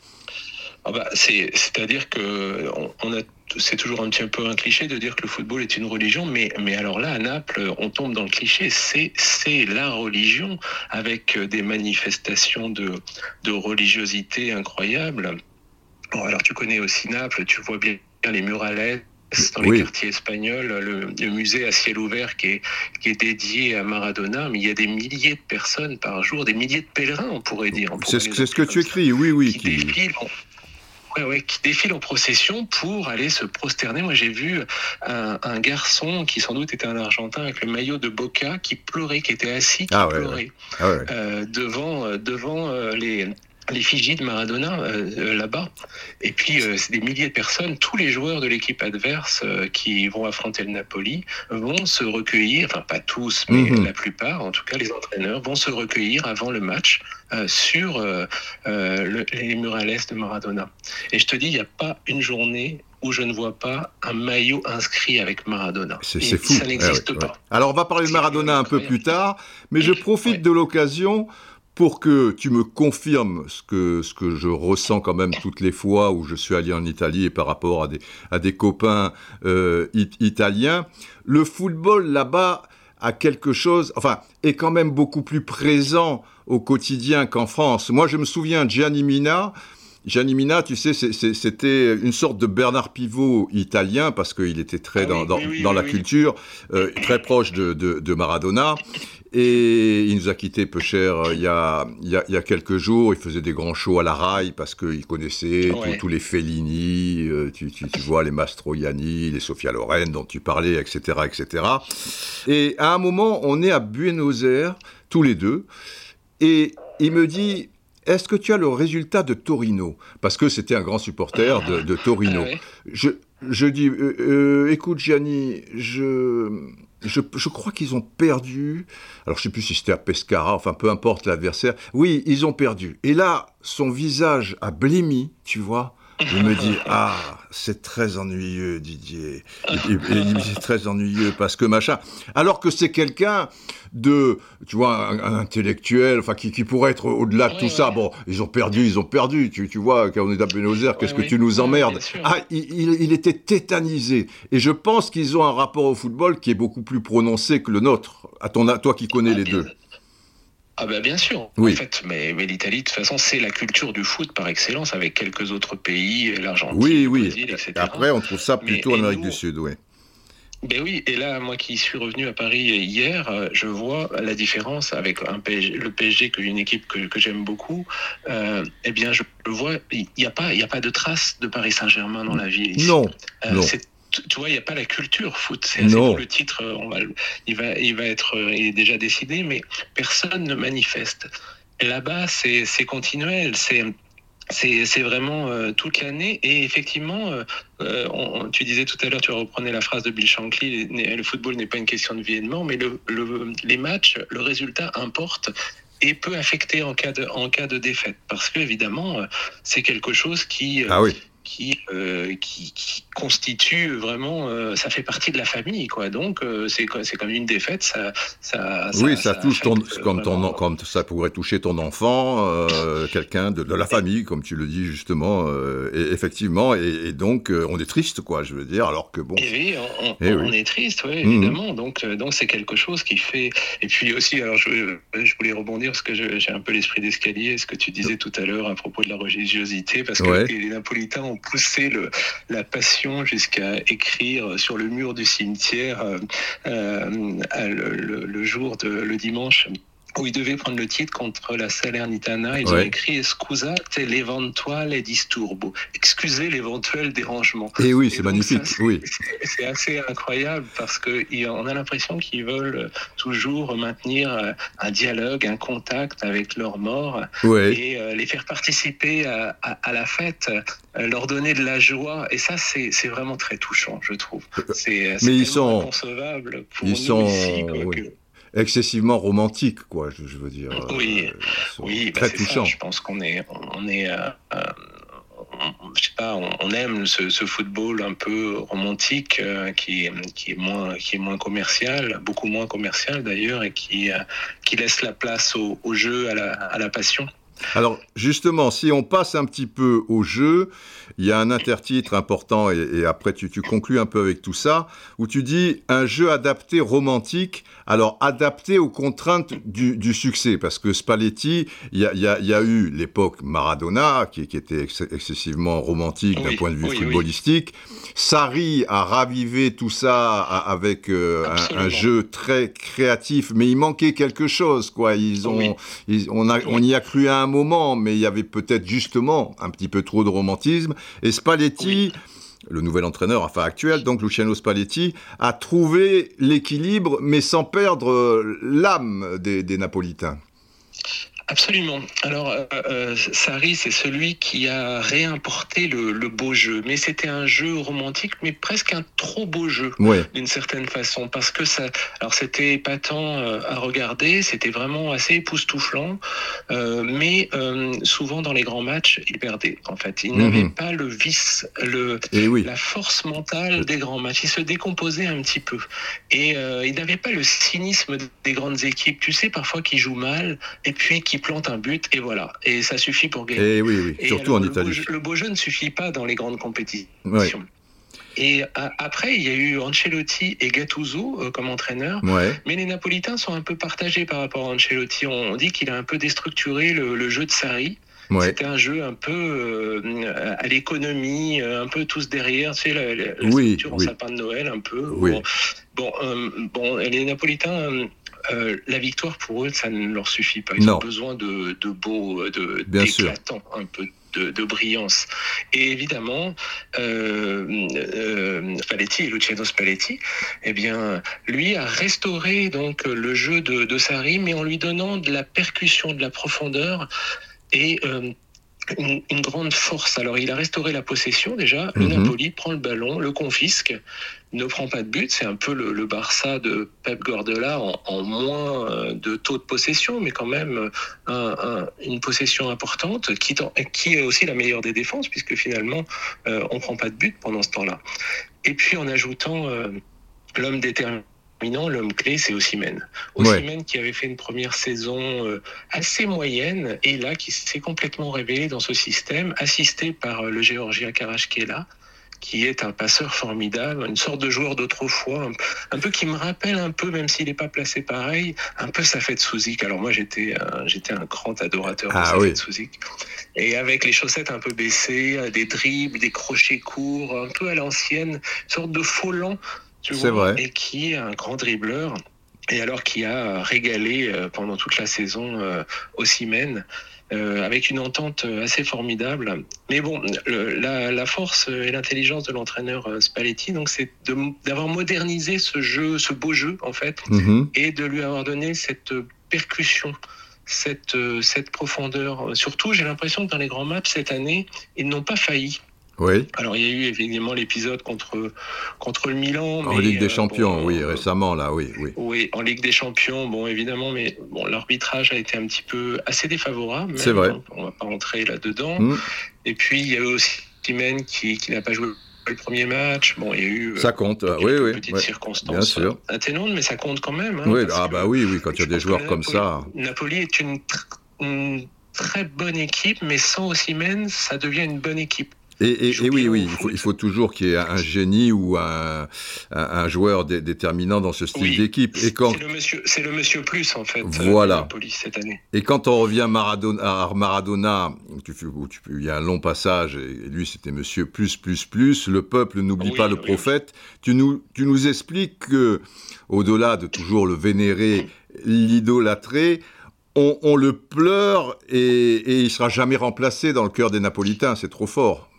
Ah bah, c'est-à-dire que on, a c'est toujours un petit peu un cliché de dire que le football est une religion, mais, mais alors là, à Naples, on tombe dans le cliché. C'est, c'est la religion avec des manifestations de, de religiosité incroyables. alors tu connais aussi Naples, tu vois bien les murales dans les quartiers espagnols, le, musée à ciel ouvert qui est, qui est dédié à Maradona, mais il y a des milliers de personnes par jour, des milliers de pèlerins, on pourrait dire. C'est ce, que tu écris, oui, oui. Qui, Ouais, qui défile en procession pour aller se prosterner. Moi, j'ai vu un, garçon qui sans doute était un Argentin avec le maillot de Boca qui pleurait, qui était assis, qui ah pleurait ah euh, devant euh, devant euh, les l'effigie de Maradona euh, euh, là-bas. Et puis, euh, c'est des milliers de personnes, tous les joueurs de l'équipe adverse qui vont affronter le Napoli vont se recueillir, enfin pas tous, mais mhm. la plupart, en tout cas les entraîneurs, vont se recueillir avant le match sur les murales de Maradona. Et je te dis, il n'y a pas une journée où je ne vois pas un maillot inscrit avec Maradona. C'est fou. Ça n'existe pas. Alors on va parler de Maradona un peu plus tard, mais je profite de l'occasion pour que tu me confirmes ce que, ce que je ressens quand même toutes les fois où je suis allé en Italie et par rapport à des, à des copains euh, italiens, le football là-bas a quelque chose, enfin, est quand même beaucoup plus présent au quotidien qu'en France. Moi, je me souviens, Gianni Mina, Gianni Mina, tu sais, c'était une sorte de Bernard Pivot italien, parce qu'il était très ah dans, dans, la culture, euh, très proche de, de, de, Maradona. Et il nous a quitté peu cher euh, il y, a, il, y a, il y a quelques jours. Il faisait des grands shows à la rail parce qu'il connaissait tous les Fellini, euh, tu, tu, tu, vois, les Mastroianni, les Sofia Loren dont tu parlais, etc., etc. Et à un moment, on est à Buenos Aires, tous les deux, et il me dit est-ce que tu as le résultat de Torino? Parce que c'était un grand supporter de, de Torino. Je, je, dis, euh, écoute Gianni, je, je, crois qu'ils ont perdu. Alors, je sais plus si c'était à Pescara, enfin, peu importe l'adversaire. Oui, ils ont perdu. Et là, son visage a blêmi, tu vois. Il me dit Ah, c'est très ennuyeux, Didier. il me dit C'est très ennuyeux parce que machin. Alors que c'est quelqu'un de, tu vois, un, intellectuel, enfin, qui, qui, pourrait être au-delà de tout ça. Bon, ils ont perdu, ils ont perdu. Tu, tu vois, quand on est à Buenos Aires, qu'est-ce que tu nous emmerdes Ah, il, il, était tétanisé. Et je pense qu'ils ont un rapport au football qui est beaucoup plus prononcé que le nôtre. À ton, toi qui connais ah, les deux. Ah bah bien sûr, oui. en fait, mais, mais l'Italie, de toute façon, c'est la culture du foot par excellence, avec quelques autres pays, l'Argentine, oui, oui. le Brésil, etc. Après, on trouve ça plutôt en Amérique du Sud, oui. Ben oui, et là, moi qui suis revenu à Paris hier, euh, je vois la différence avec un PSG, le PSG, que une équipe que, que j'aime beaucoup. Euh, eh bien, je le vois, il n'y a pas, il a pas de trace de Paris Saint-Germain dans la ville. Ici. Non, euh, non tu vois, il n'y a pas la culture foot. C'est le titre, on va, il va, il va être, il est déjà décidé, mais personne ne manifeste. Là-bas, c'est continuel, c'est c'est vraiment euh, toute l'année. Et effectivement, euh, euh, tu disais tout à l'heure, tu reprenais la phrase de Bill Shankly, le football n'est pas une question de vie et de mort, mais le, les matchs, le résultat importe et peut affecter en cas de, en cas de défaite. Parce que, évidemment, c'est quelque chose qui, ah oui euh, qui, qui, constitue vraiment, euh, ça fait partie de la famille, quoi. Donc euh, c'est c'est comme une défaite, ça, ça, oui, ça, touche ton, comme ton, comme ça pourrait toucher ton enfant, quelqu'un de, de, la famille, comme tu le dis justement, et, effectivement, et, donc on est triste, quoi. Je veux dire, alors que bon. Et oui, on, eh on, est triste, oui, mhm. évidemment. Donc donc c'est quelque chose qui fait. Et puis aussi, alors je, je voulais rebondir parce que j'ai un peu l'esprit d'escalier, ce que tu disais tout à l'heure à propos de la religiosité, parce que les Napolitains ont poussé le, la passion jusqu'à écrire sur le mur du cimetière euh, euh, le, jour le dimanche où ils devaient prendre le titre contre la Salernitana. Ils ont écrit Scusate l'eventuale disturbo. Excusez l'éventuel dérangement. Et oui, c'est magnifique. oui. C'est assez incroyable parce qu'on a l'impression qu'ils veulent toujours maintenir un dialogue, un contact avec leurs morts et euh, les faire participer à, à, la fête, euh, leur donner de la joie. Et ça, c'est vraiment très touchant, je trouve. C'est ils sont inconcevable pour ils nous sont... ici. oui excessivement romantique, quoi, je, veux dire. Oui, euh, oui bah, très touchant. Je pense qu'on est, on est, euh, euh, je sais pas, on, aime ce, football un peu romantique qui, qui est moins, qui est moins commercial, beaucoup moins commercial d'ailleurs, et qui, qui laisse la place au, jeu, à la, à la passion. Alors justement, si on passe un petit peu au jeu, il y a un intertitre important, et, après tu, tu, conclus un peu avec tout ça, où tu dis un jeu adapté romantique. Alors, adapté aux contraintes du, succès, parce que Spalletti, il y a, eu l'époque Maradona, qui, était excessivement romantique d'un point de vue footballistique. Sarri a ravivé tout ça avec euh, un, jeu très créatif, mais il manquait quelque chose, quoi. Ils ont, on, on y a cru un moment, mais il y avait peut-être justement un petit peu trop de romantisme. Et Spalletti le nouvel entraîneur, enfin actuel, donc Luciano Spalletti, a trouvé l'équilibre, mais sans perdre euh, l'âme des Napolitains. Absolument. Alors, euh, euh, Sarri, c'est celui qui a réimporté le, beau jeu. Mais c'était un jeu romantique, mais presque un trop beau jeu, d'une certaine façon. Parce que ça. Alors, c'était épatant euh, à regarder, c'était vraiment assez époustouflant. mais souvent, dans les grands matchs, il perdait, en fait. Il n'avait mhm. pas le vice, le, eh la force mentale des grands matchs. Il se décomposait un petit peu. Et il n'avait pas le cynisme des grandes équipes. Tu sais, parfois, qui jouent mal, et puis qui plante un but et voilà. Et ça suffit pour gagner. Et eh oui, oui. surtout en Italie. le beau jeu ne suffit pas dans les grandes compétitions. Et après, il y a eu Ancelotti et Gattuso euh, comme entraîneurs. Mais les Napolitains sont un peu partagés par rapport à Ancelotti. On, dit qu'il a un peu déstructuré le, jeu de Sarri. C'était un jeu un peu euh, à l'économie, euh, un peu tous derrière, tu sais, la, la, oui, en sapin de Noël, un peu. Bon, bon, bon, les Napolitains euh, la victoire pour eux, ça ne leur suffit pas. Ils ont besoin de, de beau, de d'éclatant, un peu de, brillance. Et évidemment, euh, euh, Spalletti, Luciano Spalletti, eh bien, lui a restauré donc le jeu de, de Sarri, mais en lui donnant de la percussion, de la profondeur et une, grande force. Alors, il a restauré la possession déjà. Le mhm. Napoli prend le ballon, le confisque, ne prend pas de but. C'est un peu le, Barça de Pep Guardiola en, moins euh, de taux de possession, mais quand même une possession importante qui, qui, est aussi la meilleure des défenses, puisque finalement, euh, on prend pas de but pendant ce temps-là. Et puis, en ajoutant euh, l'homme déterminé l'homme clé, c'est Ossimène. Ossimène qui avait fait une première saison euh, assez moyenne et là qui s'est complètement révélé dans ce système, assisté par euh, le qui est un passeur formidable, une sorte de joueur d'autrefois, un, peu qui me rappelle un peu, même s'il n'est pas placé pareil, un peu sa fête Souzik. Alors moi j'étais un, j'étais un grand adorateur de ah, oui. Souzik. Et avec les chaussettes un peu baissées, des dribbles, des crochets courts, un peu à l'ancienne, une sorte de faux lent c'est vrai. Et qui est un grand dribbleur. Et alors qui a régalé euh, pendant toute la saison euh, au Siemens. Euh, avec une entente assez formidable. Mais bon, la, force et l'intelligence de l'entraîneur Spalletti, donc, c'est d'avoir modernisé ce jeu, ce beau jeu en fait, mm-hmm. et de lui avoir donné cette percussion, cette, cette profondeur. Surtout, j'ai l'impression que dans les grands matchs cette année, ils n'ont pas failli. Oui. Alors il y a eu évidemment l'épisode contre, contre le Milan. En Ligue des euh, Champions, oui, récemment là, oui, oui. Oui, en Ligue des Champions, bon évidemment, mais bon, l'arbitrage a été un petit peu assez défavorable. C'est vrai. on va pas rentrer là-dedans. Mm. Et puis il y a eu aussi Timen qui, qui n'a pas joué le premier match. Bon, il y a eu. Euh, ça compte, oui, oui. Petites circonstances bien sûr. atténuantes, mais ça compte quand même. Hein, oui, ah bah oui, oui, quand il y a des joueurs comme ça. Napoli est une, une, très bonne équipe, mais sans Ossimène, ça devient une bonne équipe. Et, oui, oui, il faut, toujours qu'il y ait un génie ou un, un, joueur déterminant dans ce style d'équipe. Et quand c'est le monsieur, c'est le monsieur plus en fait. Voilà. police cette année. Et quand on revient Maradona, à Maradona, tu, il y a un long passage et lui c'était monsieur plus plus plus. Le peuple n'oublie pas le prophète. Tu nous, tu nous expliques que au-delà de toujours le vénérer, l'idolâtrer. On, on, le pleure et, et il sera jamais remplacé dans le cœur des Napolitains, c'est trop fort.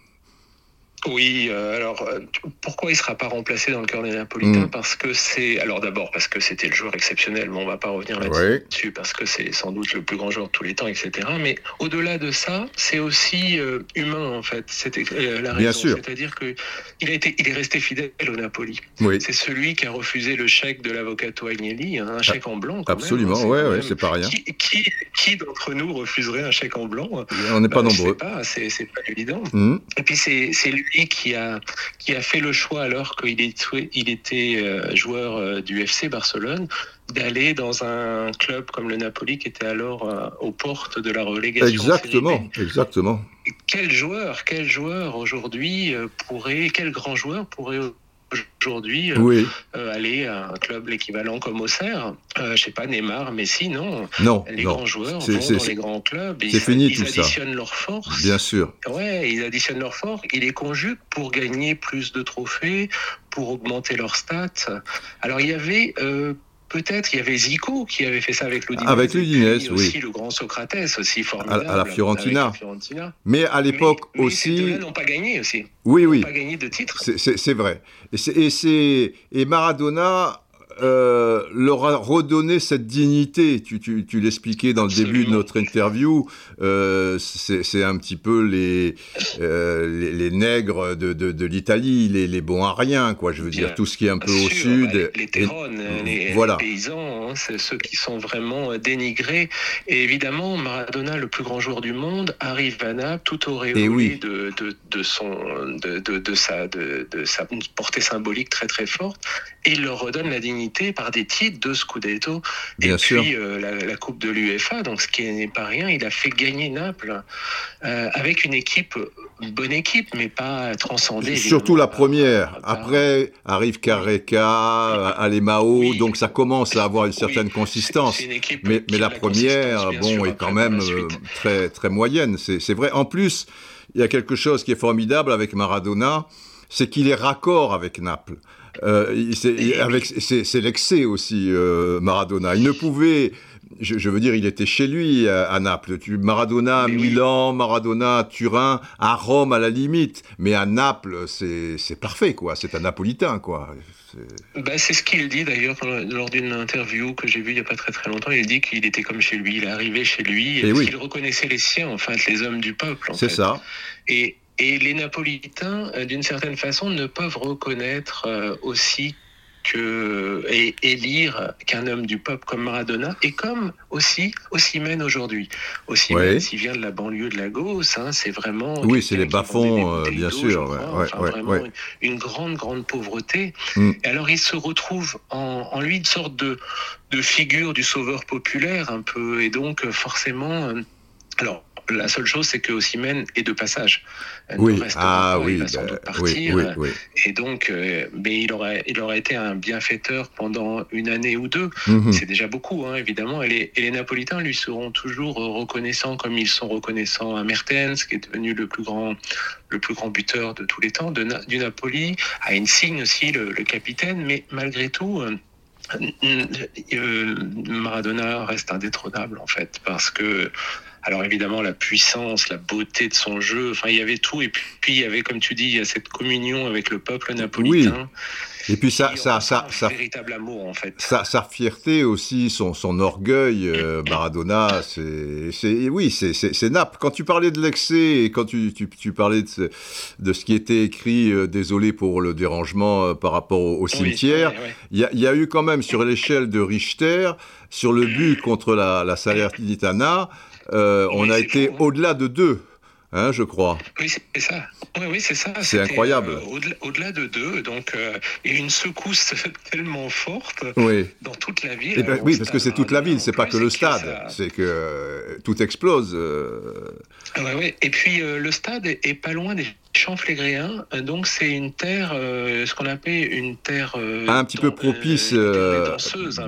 Oui, euh, alors euh, pourquoi il ne sera pas remplacé dans le cœur des Napolitains mm. Parce que c'est. Alors d'abord, parce que c'était le joueur exceptionnel, mais on ne va pas revenir là-dessus, parce que c'est sans doute le plus grand joueur de tous les temps, etc. Mais au-delà de ça, c'est aussi euh, humain, en fait. C'était la raison. sûr. C'est-à-dire qu'il il est resté fidèle au Napoli. C'est celui qui a refusé le chèque de l'avocato Agnelli, hein, un chèque en blanc. Absolument, oui, ouais, c'est pas rien. Qui, qui, d'entre nous refuserait un chèque en blanc On n'est pas nombreux. C'est pas, évident. Mm. Et puis c'est lui qui a, qui a fait le choix, alors qu'il était, il était euh, joueur euh, du FC Barcelone, d'aller dans un club comme le Napoli, qui était alors euh, aux portes de la relégation. Exactement, exactement. Quel joueur, quel joueur aujourd'hui pourrait, quel grand joueur pourrait aujourd'hui euh, euh, aller à un club l'équivalent comme Auxerre. Euh, je sais pas, Neymar, Messi, non. Non. Les grands joueurs vont dans les grands clubs. C'est fini ils tout ça. Ils additionnent leurs forces. Bien sûr. Ouais, ils additionnent leurs forces. Ils les conjuguent pour gagner plus de trophées, pour augmenter leurs stats. Alors il y avait Peut-être il y avait Zico qui avait fait ça avec Ludinese. Avec Ludinese, oui. Aussi le grand Socrates, aussi formidable. À, la Fiorentina. Mais à l'époque aussi. Ces n'ont pas gagné aussi. Oui, oui. Ils n'ont pas gagné de titre. C'est vrai. Et, et, et Maradona euh, leur a redonné cette dignité. Tu, tu, tu l'expliquais dans le début de notre interview. Euh, c'est un petit peu les, euh, les, les, nègres de, de, de l'Italie, les, les, rien, quoi. Je veux dire, tout ce qui est un peu au sud. Les, les les, paysans, hein, c'est ceux qui sont vraiment dénigrés. Et évidemment, Maradona, le plus grand joueur du monde, arrive à Naples tout auréolé oui. de, de, de, son, de, de, de, sa, de, de sa portée symbolique très très forte. Et il leur redonne la dignité par des titres de Scudetto et puis euh, la, Coupe de l'UEFA, donc ce qui n'est pas rien. Il a fait gagner Naples euh, avec une équipe, une bonne équipe, mais pas transcendée. Surtout la première. Après arrive Carreca, Alemao, donc ça commence à avoir une certaine consistance. mais, mais la, première, bon, est quand même euh, très très moyenne. C'est vrai. En plus, il y a quelque chose qui est formidable avec Maradona, c'est qu'il est raccord avec Naples. Euh, c'est l'excès aussi, euh, Maradona. Il ne pouvait je, veux dire, il était chez lui à, Naples. Maradona à Milan, Maradona à Turin, à Rome à la limite. Mais à Naples, c'est parfait, quoi. C'est un Napolitain, quoi. C'est ce qu'il dit d'ailleurs lors d'une interview que j'ai vue il n'y a pas très très longtemps. Il dit qu'il était comme chez lui, il est arrivé chez lui, et, qu'il reconnaissait les siens, en fait, les hommes du peuple. C'est ça. Et, et les Napolitains, euh, d'une certaine façon, ne peuvent reconnaître euh, aussi que, et élire qu'un homme du peuple comme Maradona et comme aussi Ossimène aujourd'hui. Ossimène, s'il vient de la banlieue de Lagos, hein, c'est vraiment... Oui, c'est les bas-fonds, euh, bien sûr. vraiment une grande, grande pauvreté. Mm. Et alors il se retrouve en, en, lui une sorte de, de figure du sauveur populaire un peu, et donc forcément... Alors, la seule chose, c'est que Ossimène est de passage. Oui, ah oui, il va sans doute bah, partir. Oui, oui, et donc, euh, mais il aurait, il aurait été un bienfaiteur pendant une année ou deux. Mhm. C'est déjà beaucoup, hein, évidemment. Et les, et les, Napolitains lui seront toujours reconnaissants, comme ils sont reconnaissants à Mertens, qui est devenu le plus grand, le plus grand buteur de tous les temps de, du Napoli, à Insigne aussi, le, le capitaine. Mais malgré tout. Euh, euh, Maradona reste indétrônable en fait parce que alors évidemment, la puissance, la beauté de son jeu, enfin, il y avait tout. Et puis, il y avait, comme tu dis, il y a cette communion avec le peuple napolitain. Et puis ça, ça, ça, ça, véritable amour en fait. Sa, sa fierté aussi, son, son orgueil, euh, Maradona, c'est, oui, c'est Naples. Quand tu parlais de l'excès et quand tu, tu, tu parlais de ce, de ce, qui était écrit, euh, désolé pour le dérangement euh, par rapport au, cimetière, il y, y, a eu quand même sur l'échelle de Richter, sur le but contre la, la Salernitana, euh, on a été au-delà de deux. Hein, je crois. Oui, c'est ça. Oui, oui c'est ça. C'est incroyable. Euh, au-delà de deux, donc euh, et une secousse [laughs] tellement forte dans toute la ville. Eh ben, oui, parce que c'est toute la ville, c'est pas que le stade, c'est que tout explose. Oui, Et puis le stade est, pas loin des Champs-Flégréens, donc c'est une terre, ce qu'on appelle une terre un petit peu propice,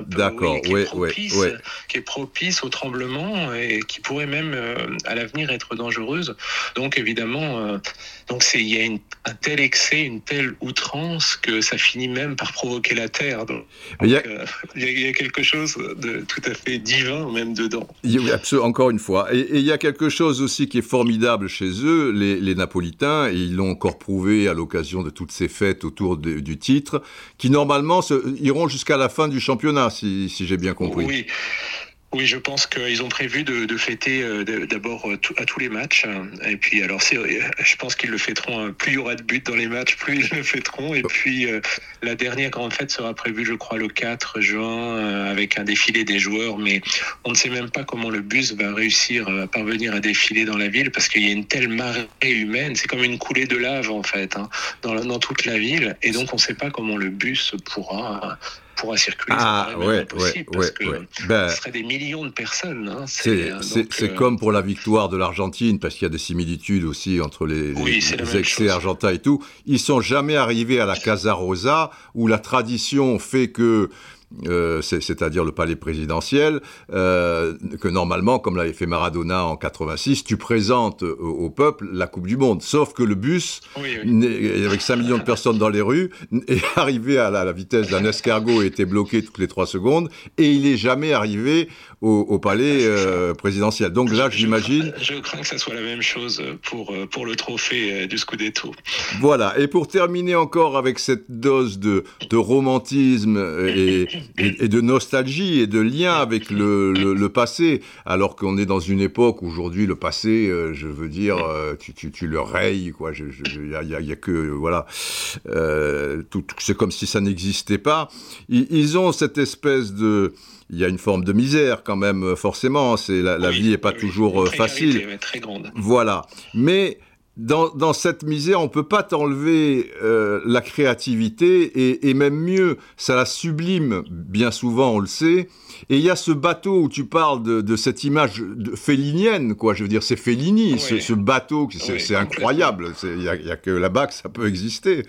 d'accord, oui, oui, qui est propice au tremblement et qui pourrait même à l'avenir être dangereuse. Donc évidemment, euh, donc c'est il y a un tel excès, une telle outrance que ça finit même par provoquer la terre. Donc, [laughs] il, y a... quelque chose de tout à fait divin même dedans. encore une fois, et, il y a quelque chose aussi qui est formidable chez eux, les, Napolitains, ils l'ont encore prouvé à l'occasion de toutes ces fêtes autour du titre, qui normalement iront jusqu'à la fin du championnat, si, j'ai bien compris. Oui, je pense qu'ils ont prévu de, fêter euh, d'abord euh, à tous les matchs. Et puis, alors, euh, je pense qu'ils le fêteront. Plus il y aura de buts dans les matchs, plus ils le fêteront. Et puis, la dernière grande fête sera prévue, je crois, le 4 juin, avec un défilé des joueurs. Mais on ne sait même pas comment le bus va réussir à parvenir à défiler dans la ville parce qu'il y a une telle marée humaine. C'est comme une coulée de lave, en fait, hein, dans toute la ville. Et donc, on ne sait pas comment le bus pourra pourra circuler. Ah, ouais, ouais, parce que ben, ce serait des millions de personnes. Hein. C'est euh, comme pour la victoire de l'Argentine, parce qu'il y a des similitudes aussi entre les, les, excès argentins et tout. Ils sont jamais arrivés à la Casa Rosa, où la tradition fait que euh, c'est-à-dire le palais présidentiel, euh, que normalement, comme l'avait fait Maradona en 86, tu présentes au, peuple la Coupe du Monde. Sauf que le bus, avec 5 millions de personnes dans les rues, est [laughs] arrivé à la, vitesse d'un escargot et était bloqué toutes les 3 secondes, et il n'est jamais arrivé au, palais euh, présidentiel. Donc là, j'imagine... Je, crains que ça soit la même chose pour, pour le trophée du Scudetto. Voilà, et pour terminer encore avec cette dose de, de romantisme et, et, de nostalgie et de lien avec le, le, passé, alors qu'on est dans une époque aujourd'hui le passé, euh, je veux dire, euh, tu, tu, tu, le rayes, quoi. Il y, a, que voilà, euh, tout, c'est comme si ça n'existait pas. Ils, ils, ont cette espèce de il y a une forme de misère quand même, forcément. C'est la, la vie n'est pas toujours facile. Très grande. Voilà, mais dans, cette misère, on peut pas t'enlever euh, la créativité et, même mieux, ça la sublime bien souvent, on le sait. Et il y a ce bateau où tu parles de, cette image félinienne, quoi. Je veux dire, c'est Fellini, ce, bateau, c'est incroyable. Il y, a que là-bas que ça peut exister.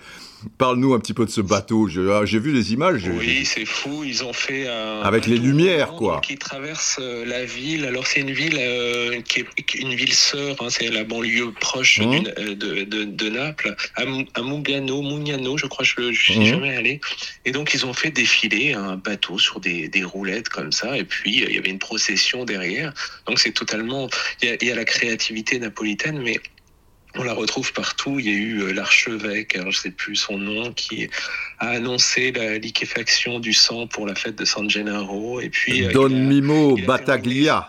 Parle-nous un petit peu de ce bateau. Ah, j'ai vu les images. Oui, c'est fou. Ils ont fait un avec les lumières, quoi. Qui traverse euh, la ville. Alors c'est une ville euh, qui est une ville sœur. Hein, c'est la banlieue proche mmh. euh, de, de, de, Naples, à, à Mugano, Mugnano, je crois. Je, ne suis mmh. jamais allé. Et donc ils ont fait défiler un bateau sur des, des roulettes comme ça. Et puis il y avait une procession derrière. Donc c'est totalement. Il y, y, a la créativité napolitaine, mais on la retrouve partout. Il y a eu euh, l'archevêque, alors je sais plus son nom, qui a annoncé la liquéfaction du sang pour la fête de San Gennaro. Et puis euh, Don Mimo Battaglia.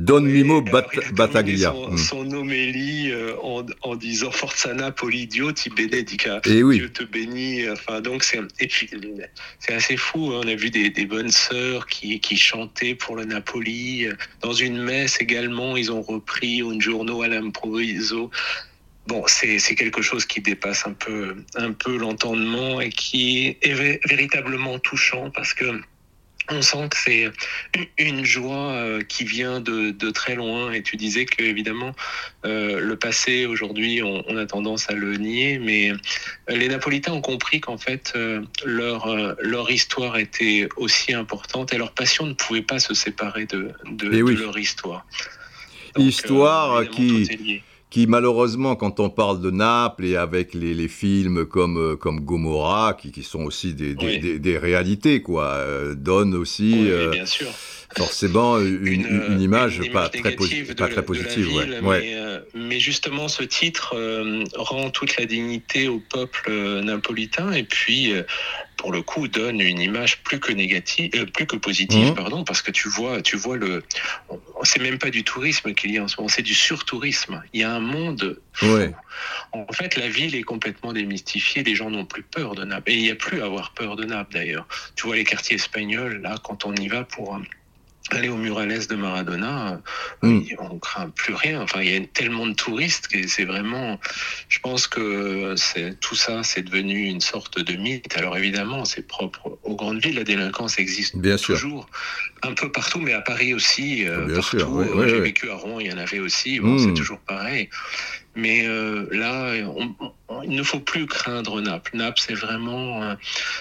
Don Mimo Battaglia. Son, mm. son homélie euh, en, en, disant Forza Napoli, Dio ti benedica. Et oui. Dieu te bénit. Enfin, donc c'est, et puis, c'est assez fou. Hein. On a vu des, des, bonnes sœurs qui, qui chantaient pour le Napoli. Dans une messe également, ils ont repris un giorno all'improviso. Bon, c'est, c'est quelque chose qui dépasse un peu, un peu l'entendement et qui est véritablement touchant parce que on sent que c'est une joie euh, qui vient de, de, très loin. Et tu disais que évidemment euh, le passé aujourd'hui, on, on, a tendance à le nier, mais les Napolitains ont compris qu'en fait euh, leur leur histoire était aussi importante et leur passion ne pouvait pas se séparer de de, oui. de leur histoire. Donc, histoire qui qui malheureusement, quand on parle de Naples et avec les, les films comme, euh, comme Gomorrah, qui, qui sont aussi des, des, Oui. des, des réalités, quoi, euh, donnent aussi Oui, euh, bien sûr. forcément [laughs] une, une, une image une pas, très, pas positive. ouais. Ouais. Mais, euh, mais justement, ce titre rend toute la dignité au peuple napolitain et puis, pour le coup, donne une image plus que négative, euh, plus que positive, Mhm. pardon, parce que tu vois, tu vois le, c'est même pas du tourisme qu'il y a en ce moment, c'est du surtourisme. Il y a un monde. Ouais. En fait, la ville est complètement démystifiée. Les gens n'ont plus peur de Naples. Et il n'y a plus à avoir peur de Naples, d'ailleurs. Tu vois les quartiers espagnols, là, quand on y va pour euh, aller au Murales de Maradona, Mm. on craint plus rien. Enfin, il y a tellement de touristes que c'est vraiment. Je pense que tout ça, c'est devenu une sorte de mythe. Alors évidemment, c'est propre aux grandes villes. La délinquance existe Bien sûr. toujours, un peu partout, mais à Paris aussi. euh, Bien partout. sûr, oui, oui, J'ai oui. vécu à Rouen, il y en avait aussi. Bon, Mm. c'est toujours pareil. Mais euh, là, on- on- il ne faut plus craindre Naples. Naples, c'est vraiment, euh,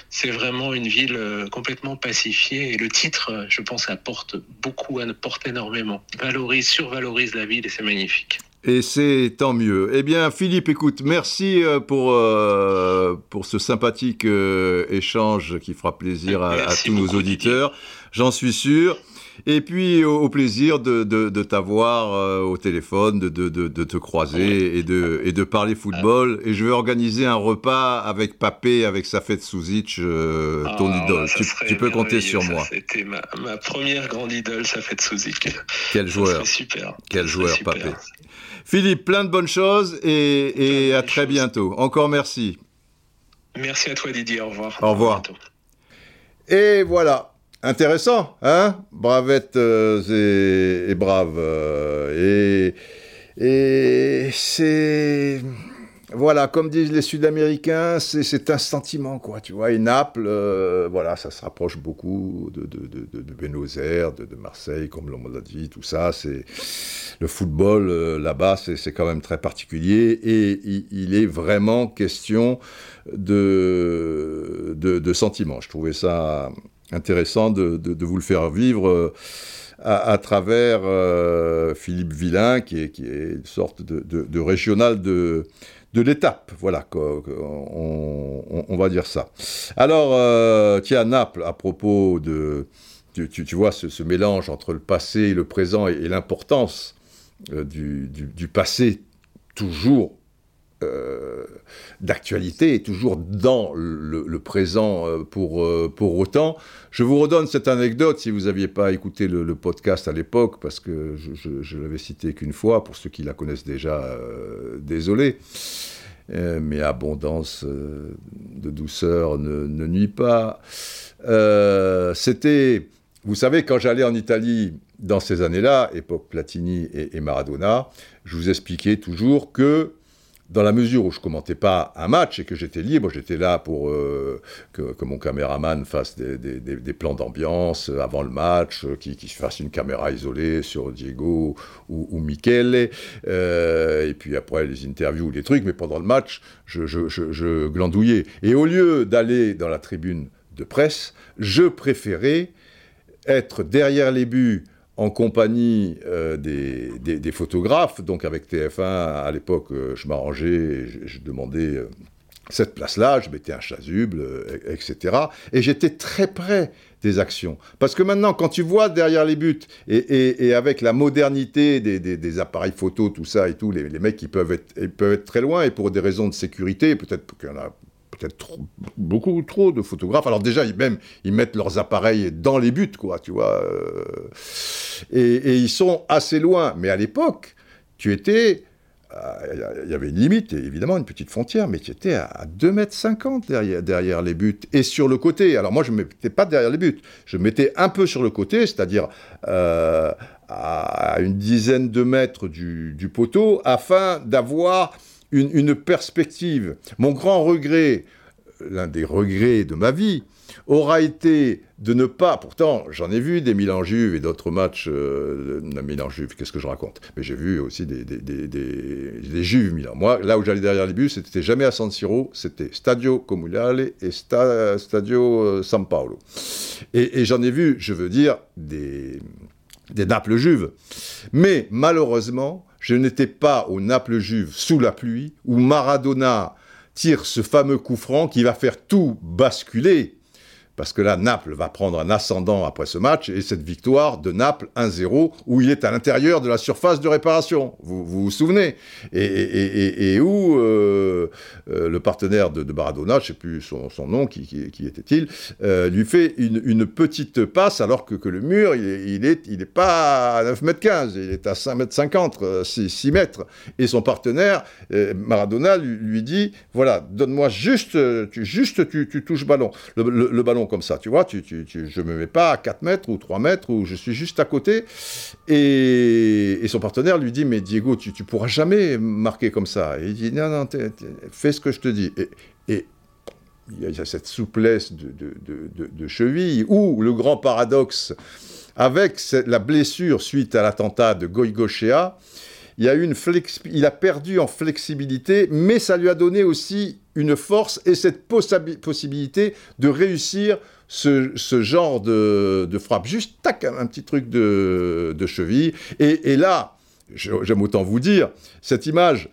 c'est vraiment une ville euh, complètement pacifiée. Et le titre, je pense, apporte beaucoup, apporte énormément. Valorise, survalorise la ville et c'est magnifique. Et c'est tant mieux. Eh bien, Philippe, écoute, merci pour, euh, pour ce sympathique euh, échange qui fera plaisir à, tous nos auditeurs, j'en suis sûr. Et puis, au, au plaisir de, de, de t'avoir euh, au téléphone, de, de, te croiser et, de, et de parler football. Et je vais organiser un repas avec Papé, avec Safet Souzic, euh, ton Ah, idole. Tu, peux compter sur ça. moi. C'était ma, ma première grande idole, de Souzik. Quel Ça joueur. super. Quel Ça joueur, super. Papé. Philippe, plein de bonnes choses et, et à très choses. bientôt. Encore merci. Merci à toi, Didier. Au revoir. Au revoir. Et voilà. Intéressant, hein? Bravette euh, et, et brave. euh, et et c'est... Voilà, comme disent les Sud-Américains, c'est, un sentiment, quoi, tu vois. Et Naples, euh, voilà, ça se rapproche beaucoup de, de, de, Buenos Aires, de, Marseille, comme l'on l'a dit, tout ça. C'est le football euh, là-bas, c'est, quand même très particulier. Et il, est vraiment question de, de, de sentiments. Je trouvais ça intéressant de, de, vous le faire vivre euh, à, travers euh, Philippe Villain, qui est, qui est une sorte de, de, régional de, de l'étape. Voilà, on, on- va dire ça. Alors, euh, tiens, Naples, à propos de... Tu, tu- vois, ce, mélange entre le passé et le présent et, l'importance euh, du- du passé, toujours euh, d'actualité et toujours dans le, présent euh, pour, euh, pour autant. Je vous redonne cette anecdote si vous n'aviez pas écouté le, podcast à l'époque, parce que je, je, je l'avais cité qu'une fois, pour ceux qui la connaissent déjà, désolé. Mais abondance de douceur ne, ne nuit pas. C'était, vous savez, quand j'allais en Italie dans ces années-là, époque Platini et Maradona, je vous expliquais toujours que dans la mesure où je commentais pas un match et que j'étais libre, j'étais là pour euh, que, mon caméraman fasse des, plans d'ambiance avant le match, euh, qu'il qui fasse une caméra isolée sur Diego ou, ou Michele, euh, et puis après les interviews, les trucs, mais pendant le match, je glandouillais. Et au lieu d'aller dans la tribune de presse, je préférais être derrière les buts en compagnie euh, des, photographes. Donc avec TF1, à l'époque, euh, je m'arrangeais, je, demandais euh, cette place-là, je mettais un chasuble, etc. Et j'étais très près des actions. Parce que maintenant, quand tu vois derrière les buts, et, avec la modernité des, appareils photo, tout ça et tout, les, mecs, ils ils peuvent être très loin, et pour des raisons de sécurité, peut-être qu'il y en a peut-être beaucoup trop de photographes. Alors déjà, ils, même, ils mettent leurs appareils dans les buts, quoi, tu vois. Euh, et, ils sont assez loin. Mais à l'époque, tu étais... Euh, il y avait une limite, évidemment, une petite frontière, mais tu étais à 2,50 m derrière, derrière les buts. Et sur le côté, alors moi, je ne me mettais pas derrière les buts, je me mettais un peu sur le côté, c'est-à-dire euh, à une dizaine de mètres du poteau, afin d'avoir une, perspective. Mon grand regret, l'un des regrets de ma vie, aura été de ne pas, pourtant j'en ai vu des Milan Juve et d'autres matchs, euh, Milan Juve, qu'est-ce que je raconte? Mais j'ai vu aussi des, Juves Milan. Moi, là où j'allais derrière les bus, c'était jamais à San Siro, c'était Stadio Comunale et Stadio euh, San Paolo. Et, j'en ai vu, je veux dire, des, des Naples Juves. Mais malheureusement, je n'étais pas au Naples Juve sous la pluie, où Maradona tire ce fameux coup franc qui va faire tout basculer parce que là, Naples va prendre un ascendant après ce match, et cette victoire de Naples 1-0, où il est à l'intérieur de la surface de réparation, vous vous, souvenez, et, où euh, euh, le partenaire de, de Maradona, je ne sais plus son, nom, qui, était-il, euh, lui fait une, petite passe, alors que, le mur, il n'est il est, pas à 9 mètres 15, il est à 5 mètres 50, 6, mètres, et son partenaire, Maradona, lui, dit, voilà, donne-moi juste, tu, juste tu touches ballon, le ballon comme ça, tu vois, tu, tu, je me mets pas à 4 mètres ou 3 mètres, ou je suis juste à côté, et, son partenaire lui dit, mais Diego, tu, tu pourras jamais marquer comme ça. Et il dit, non, non, fais ce que je te dis. Et, il y a cette souplesse de, de, cheville, ou le grand paradoxe, avec la blessure suite à l'attentat de Goigochea, il, a perdu en flexibilité, mais ça lui a donné aussi une force et cette possibilité de réussir ce, genre de, frappe. Juste, tac, un, petit truc de, cheville. Et là, j'aime autant vous dire, cette image,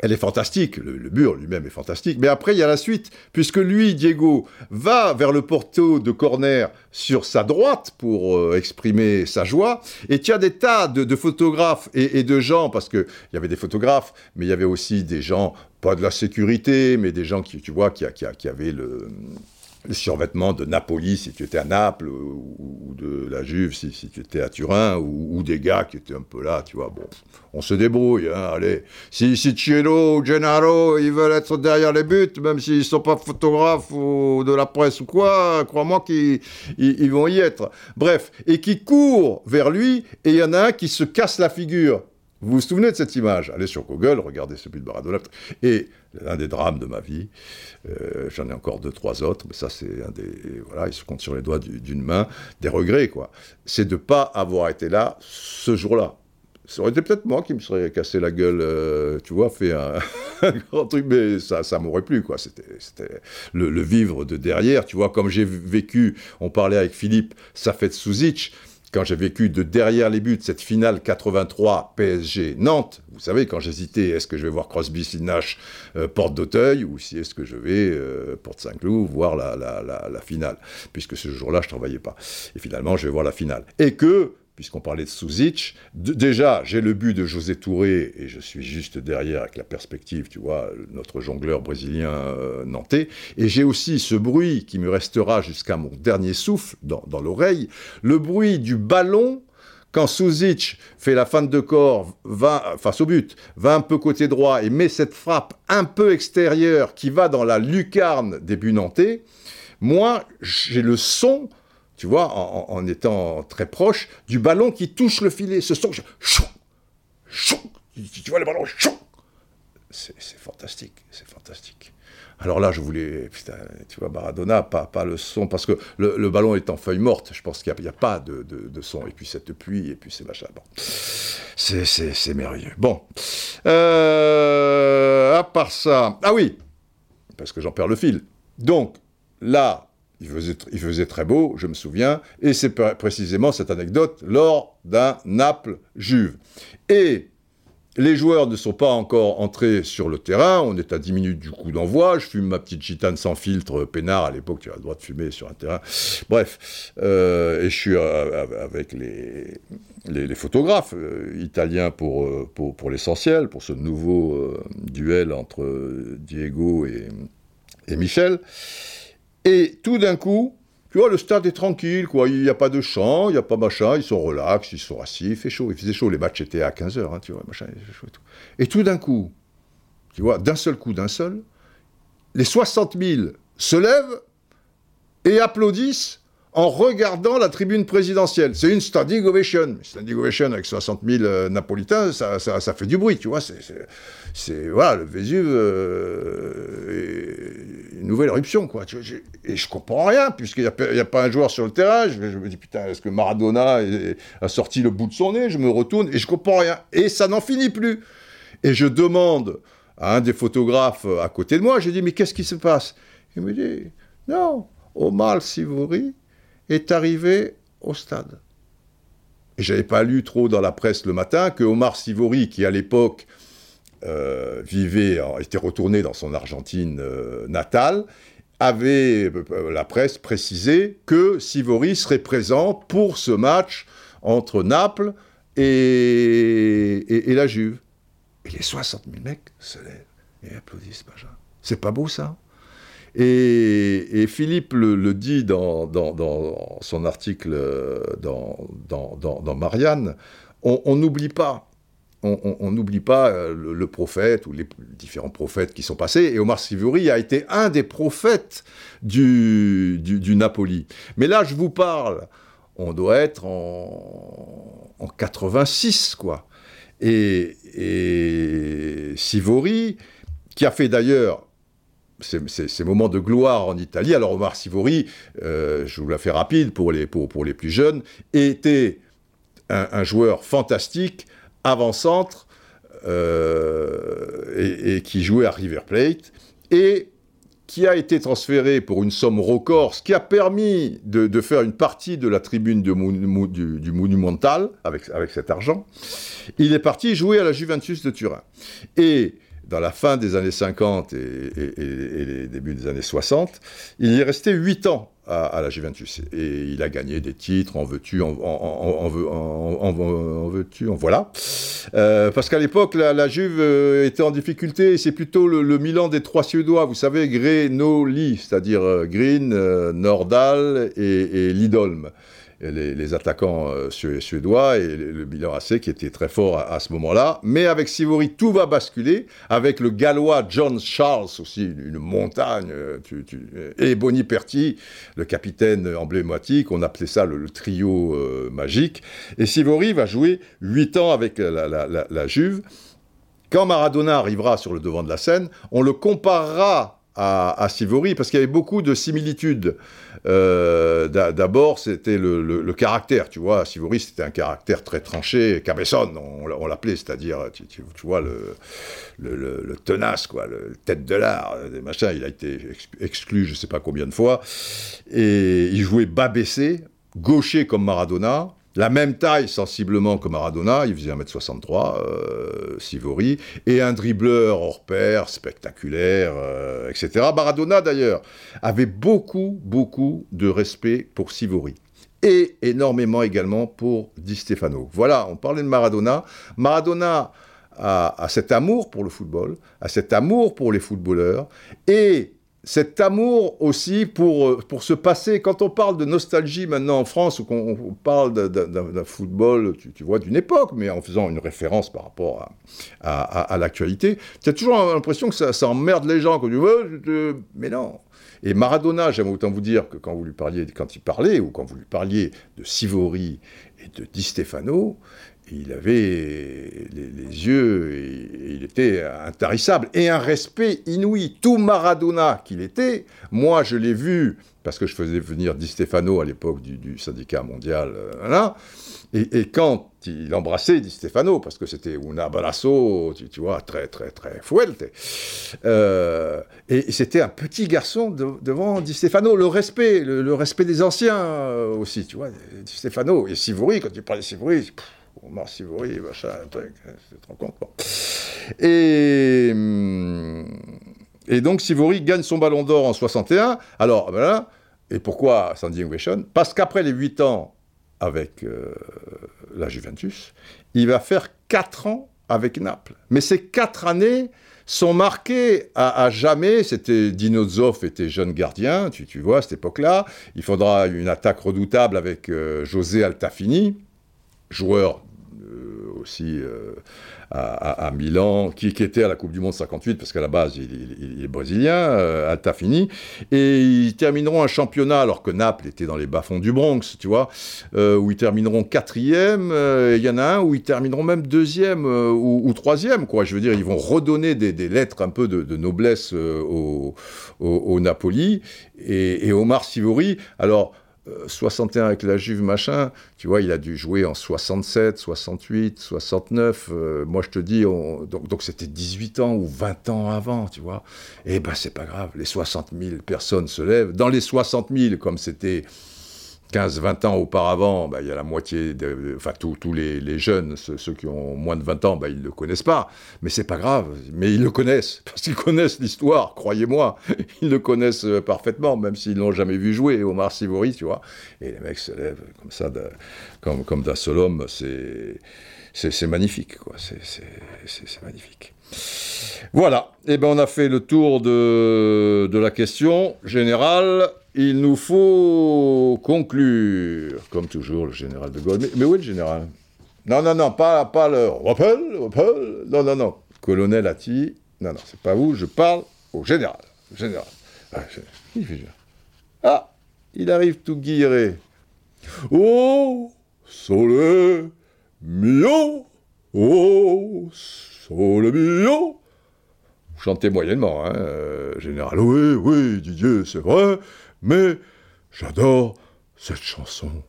elle est fantastique, le, mur lui-même est fantastique, mais après il y a la suite, puisque lui, Diego, va vers le porto de corner sur sa droite pour euh, exprimer sa joie, et tu as des tas de, photographes et, de gens, parce qu'il y avait des photographes, mais il y avait aussi des gens, pas de la sécurité, mais des gens qui, tu vois, qui, qui, avaient le survêtement de Napoli si tu étais à Naples, ou, de la Juve si, tu étais à Turin, ou, des gars qui étaient un peu là, tu vois. Bon, on se débrouille, hein, allez. Si, si Cielo ou Gennaro, ils veulent être derrière les buts, même s'ils ne sont pas photographes ou de la presse ou quoi, crois-moi qu'ils ils, vont y être. Bref, et qui courent vers lui, et il y en a un qui se casse la figure. Vous vous souvenez de cette image? Allez sur Google, regardez ce but de Maradona. Et l'un des drames de ma vie, euh, j'en ai encore deux, trois autres, mais ça c'est un des... Voilà, ils se comptent sur les doigts d'une main, des regrets, quoi. C'est de ne pas avoir été là ce jour-là. Ça aurait été peut-être moi qui me serais cassé la gueule, euh, tu vois, fait un, [laughs] grand truc, mais ça, ça m'aurait plu, quoi. C'était le, le, vivre de derrière, tu vois, comme j'ai vécu, on parlait avec Philippe, de Souzic, quand j'ai vécu de derrière les buts cette finale 83 PSG Nantes, vous savez, quand j'hésitais, est-ce que je vais voir Crosby, Nash, euh, Porte d'Auteuil, ou si est-ce que je vais, euh, Porte Saint-Cloud, voir la, la, la, finale, puisque ce jour-là, je ne travaillais pas. Et finalement, je vais voir la finale. Et que puisqu'on parlait de Suzic. déjà, j'ai le but de José Touré, et je suis juste derrière avec la perspective, tu vois, notre jongleur brésilien euh, nantais. Et j'ai aussi ce bruit qui me restera jusqu'à mon dernier souffle dans, l'oreille, le bruit du ballon quand Suzic fait la fin de corps va, face au but, va un peu côté droit et met cette frappe un peu extérieure qui va dans la lucarne des buts nantais, moi, j'ai le son tu vois, en, étant très proche du ballon qui touche le filet. Ce son, chou, chou, tu vois le ballon, chou. c'est fantastique, c'est fantastique. Alors là, je voulais, putain, tu vois, Maradona, pas, pas le son, parce que le, ballon est en feuille morte, je pense qu'il n'y a, pas de, son, et puis cette pluie, et puis ces machins. Bon. C'est merveilleux. Bon. Euh, à part ça, ah oui, parce que j'en perds le fil. Donc, là, il faisait, très beau, je me souviens, et c'est précisément cette anecdote lors d'un Naples-Juve. Et les joueurs ne sont pas encore entrés sur le terrain, on est à 10 minutes du coup d'envoi, je fume ma petite gitane sans filtre, peinard, à l'époque tu as le droit de fumer sur un terrain, bref, euh, et je suis euh, avec les, photographes euh, italiens pour, l'essentiel, pour ce nouveau duel entre Diego et Michel, et tout d'un coup, tu vois, le stade est tranquille, quoi. Il n'y a pas de chant, il n'y a pas machin, ils sont relax, ils sont assis, il fait chaud. Il faisait chaud, les matchs étaient à 15h, hein, tu vois, machin, il chaud et tout. Et tout d'un coup, tu vois, d'un seul coup, d'un seul, les 60 000 se lèvent et applaudissent en regardant la tribune présidentielle. C'est une standing ovation. Standing ovation avec 60 000 euh, Napolitains, ça, fait du bruit, tu vois. C'est, voilà, le Vésuve, euh, une nouvelle éruption, quoi. Et je comprends rien, puisqu'il n'y a, pas un joueur sur le terrain. Je, me dis, putain, est-ce que Maradona a sorti le bout de son nez? Je me retourne et je comprends rien. Et ça n'en finit plus. Et je demande à un des photographes à côté de moi, je dis, mais qu'est-ce qui se passe? Il me dit, non, Omar Sivori est arrivé au stade. Et j'avais pas lu trop dans la presse le matin que Omar Sivori, qui à l'époque euh, vivait, était retourné dans son Argentine euh, natale, avait, euh, la presse, précisé que Sivori serait présent pour ce match entre Naples et, et, la Juve. Et les 60 000 mecs se lèvent et applaudissent, C'est pas beau ça? Et, Philippe le, dit dans, son article euh, dans, Marianne, on n'oublie pas. On n'oublie pas euh, le, prophète ou les différents prophètes qui sont passés. Et Omar Sivori a été un des prophètes du, Napoli. Mais là, je vous parle, on doit être en, en 86, quoi. Et, et Sivori, qui a fait d'ailleurs ces, moments de gloire en Italie. Alors Omar Sivori, euh, je vous la fais rapide pour les, plus jeunes, était un, joueur fantastique, avant-centre, euh, et, qui jouait à River Plate, et qui a été transféré pour une somme record, ce qui a permis de, faire une partie de la tribune du, du, Monumental avec, avec cet argent. Il est parti jouer à la Juventus de Turin. Et dans la fin des années 50 et, les débuts des années 60, il y est resté 8 ans à, la Juventus. Et il a gagné des titres, en veux-tu, en, en, veux-tu, en voilà. Euh, parce qu'à l'époque, la, Juve euh, était en difficulté, c'est plutôt le, Milan des trois Suédois, vous savez, Gré-No-Li, c'est-à-dire euh, Green, Nordal et, et Lidolm les, attaquants euh, suédois et le bilan AC qui était très fort à, ce moment-là. Mais avec Sivori, tout va basculer. Avec le gallois John Charles aussi, une, montagne. Euh, euh, et Boniperti, le capitaine emblématique. On appelait ça le, trio magique. Et Sivori va jouer 8 ans avec la Juve. Quand Maradona arrivera sur le devant de la scène, on le comparera à, Sivori, parce qu'il y avait beaucoup de similitudes. Euh, d'abord, c'était le, caractère, tu vois. Sivori, c'était un caractère très tranché, cabesson, on, l'appelait, c'est-à-dire, tu, vois, le, tenace, quoi, le tête de l'art, des machins. Il a été exclu, je ne sais pas combien de fois. Et il jouait bas baissé, gaucher comme Maradona, la même taille sensiblement que Maradona, il faisait 1m63, euh, Sivori, et un dribbleur hors pair, spectaculaire, euh, etc. Maradona d'ailleurs avait beaucoup, beaucoup de respect pour Sivori. Et énormément également pour Di Stefano. Voilà, on parlait de Maradona. Maradona a, a cet amour pour le football, a cet amour pour les footballeurs, et cet amour aussi pour, euh, pour se passer. Quand on parle de nostalgie maintenant en France, ou qu'on parle d'un football, tu, vois, d'une époque, mais en faisant une référence par rapport à, à, l'actualité, tu as toujours l'impression que ça, emmerde les gens. Quand tu Mais non. Et Maradona, j'aime autant vous dire que quand vous lui parliez, quand il parlait, ou quand vous lui parliez de Sivori et de Di Stefano, il avait les, yeux, et, il était intarissable, et un respect inouï. Tout Maradona qu'il était, moi je l'ai vu, parce que je faisais venir Di Stefano à l'époque du, syndicat mondial, euh, et, quand il embrassait Di Stefano, parce que c'était un abrazo, tu, vois, très, très, très fuerte, euh, et c'était un petit garçon devant Di Stefano, le respect, le, respect des anciens euh, aussi, tu vois, Di Stefano, et Sivori, quand tu parlais de Sivori, Omar Sivori, machin, truc, hein, tu te rends compte, Et, hum, et donc Sivori gagne son ballon d'or en 61, alors voilà, et pourquoi Sandy Ovation Parce qu'après les 8 ans avec euh, la Juventus, il va faire 4 ans avec Naples. Mais ces 4 années sont marquées à, jamais. C'était Dino Zoff était jeune gardien, tu, vois, à cette époque-là. Il faudra une attaque redoutable avec euh, José Altafini, joueur aussi à, Milan, qui, était à la Coupe du Monde 58, parce qu'à la base, il, est brésilien, euh, Altafini, et ils termineront un championnat, alors que Naples était dans les bas-fonds du Bronx, tu vois, euh, où ils termineront quatrième, euh, il y en a un où ils termineront même deuxième euh, ou, troisième, quoi. Je veux dire, ils vont redonner des, lettres un peu de, noblesse au, au, Napoli, et, et Omar Sivori, alors... 61 avec la Juve, machin, tu vois, il a dû jouer en 67, 68, 69. moi, je te dis, donc c'était 18 ans ou 20 ans avant, tu vois. Eh ben, c'est pas grave, les 60 000 personnes se lèvent. Dans les 60 000, comme c'était 15-20 ans auparavant, bah, il y a la moitié, enfin tous les, jeunes, ceux, qui ont moins de 20 ans, bah, ils ne le connaissent pas. Mais c'est pas grave, mais ils le connaissent, [laughs] parce qu'ils connaissent l'histoire, croyez-moi. Ils le connaissent euh, parfaitement, même s'ils l'ont jamais vu jouer, Omar Sivori, tu vois. Et les mecs se lèvent comme ça, comme, comme d'un seul homme, c'est... Magnifique, quoi. C'est magnifique. Voilà. Eh ben, on a fait le tour de, de la question générale il nous faut conclure, comme toujours, le général de Gaulle. Mais, où est le général? Non, non, non, pas, pas le rappel, rappel, non, non, non. Colonel Atti, non, non, c'est pas vous, je parle au général. Général. Ah, ah il arrive tout guilleré. Oh, sole mio, oh, sole mio. Vous chantez moyennement, hein, euh, général. Oui, oui, Didier, c'est vrai. Mais j'adore cette chanson.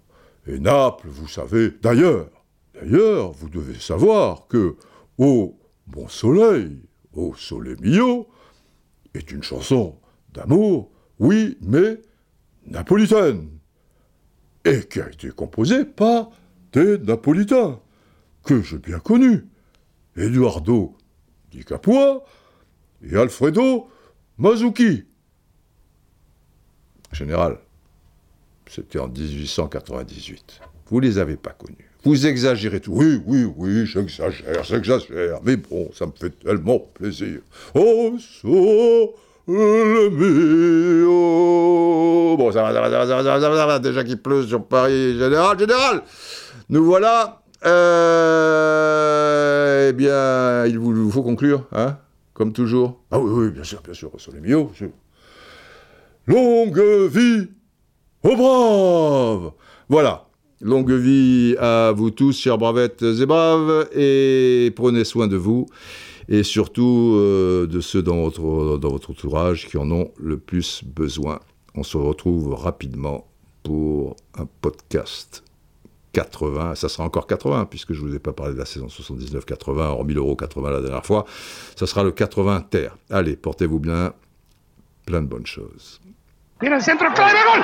Et Naples, vous savez, d'ailleurs, d'ailleurs, vous devez savoir que Oh, bon soleil, Oh, soleil mio, est une chanson d'amour, oui, mais napolitaine, et qui a été composée par des Napolitains, que j'ai bien connus, Eduardo Di Capua et Alfredo Mazzucchi. Général, c'était en 1898. Vous les avez pas connus. Vous exagérez tout. Oui, oui, oui, j'exagère, j'exagère. Mais bon, ça me fait tellement plaisir. Oh, so, le mio. Bon, ça va, ça va, ça va, ça va, ça va, Déjà qu'il pleut sur Paris. Général, général Nous voilà. Euh, eh bien, il vous, faut conclure, hein Comme toujours. Ah oui, oui, bien sûr, bien sûr. Sur les mio, Longue vie aux braves Voilà. Longue vie à vous tous, chers bravettes et braves, et prenez soin de vous, et surtout euh, de ceux dans votre, dans votre entourage qui en ont le plus besoin. On se retrouve rapidement pour un podcast 80, ça sera encore 80, puisque je ne vous ai pas parlé de la saison 79-80, en 1000 euros 80 la dernière fois, ça sera le 80 terre. Allez, portez-vous bien, plein de bonnes choses. Mira el centro, clave, gol.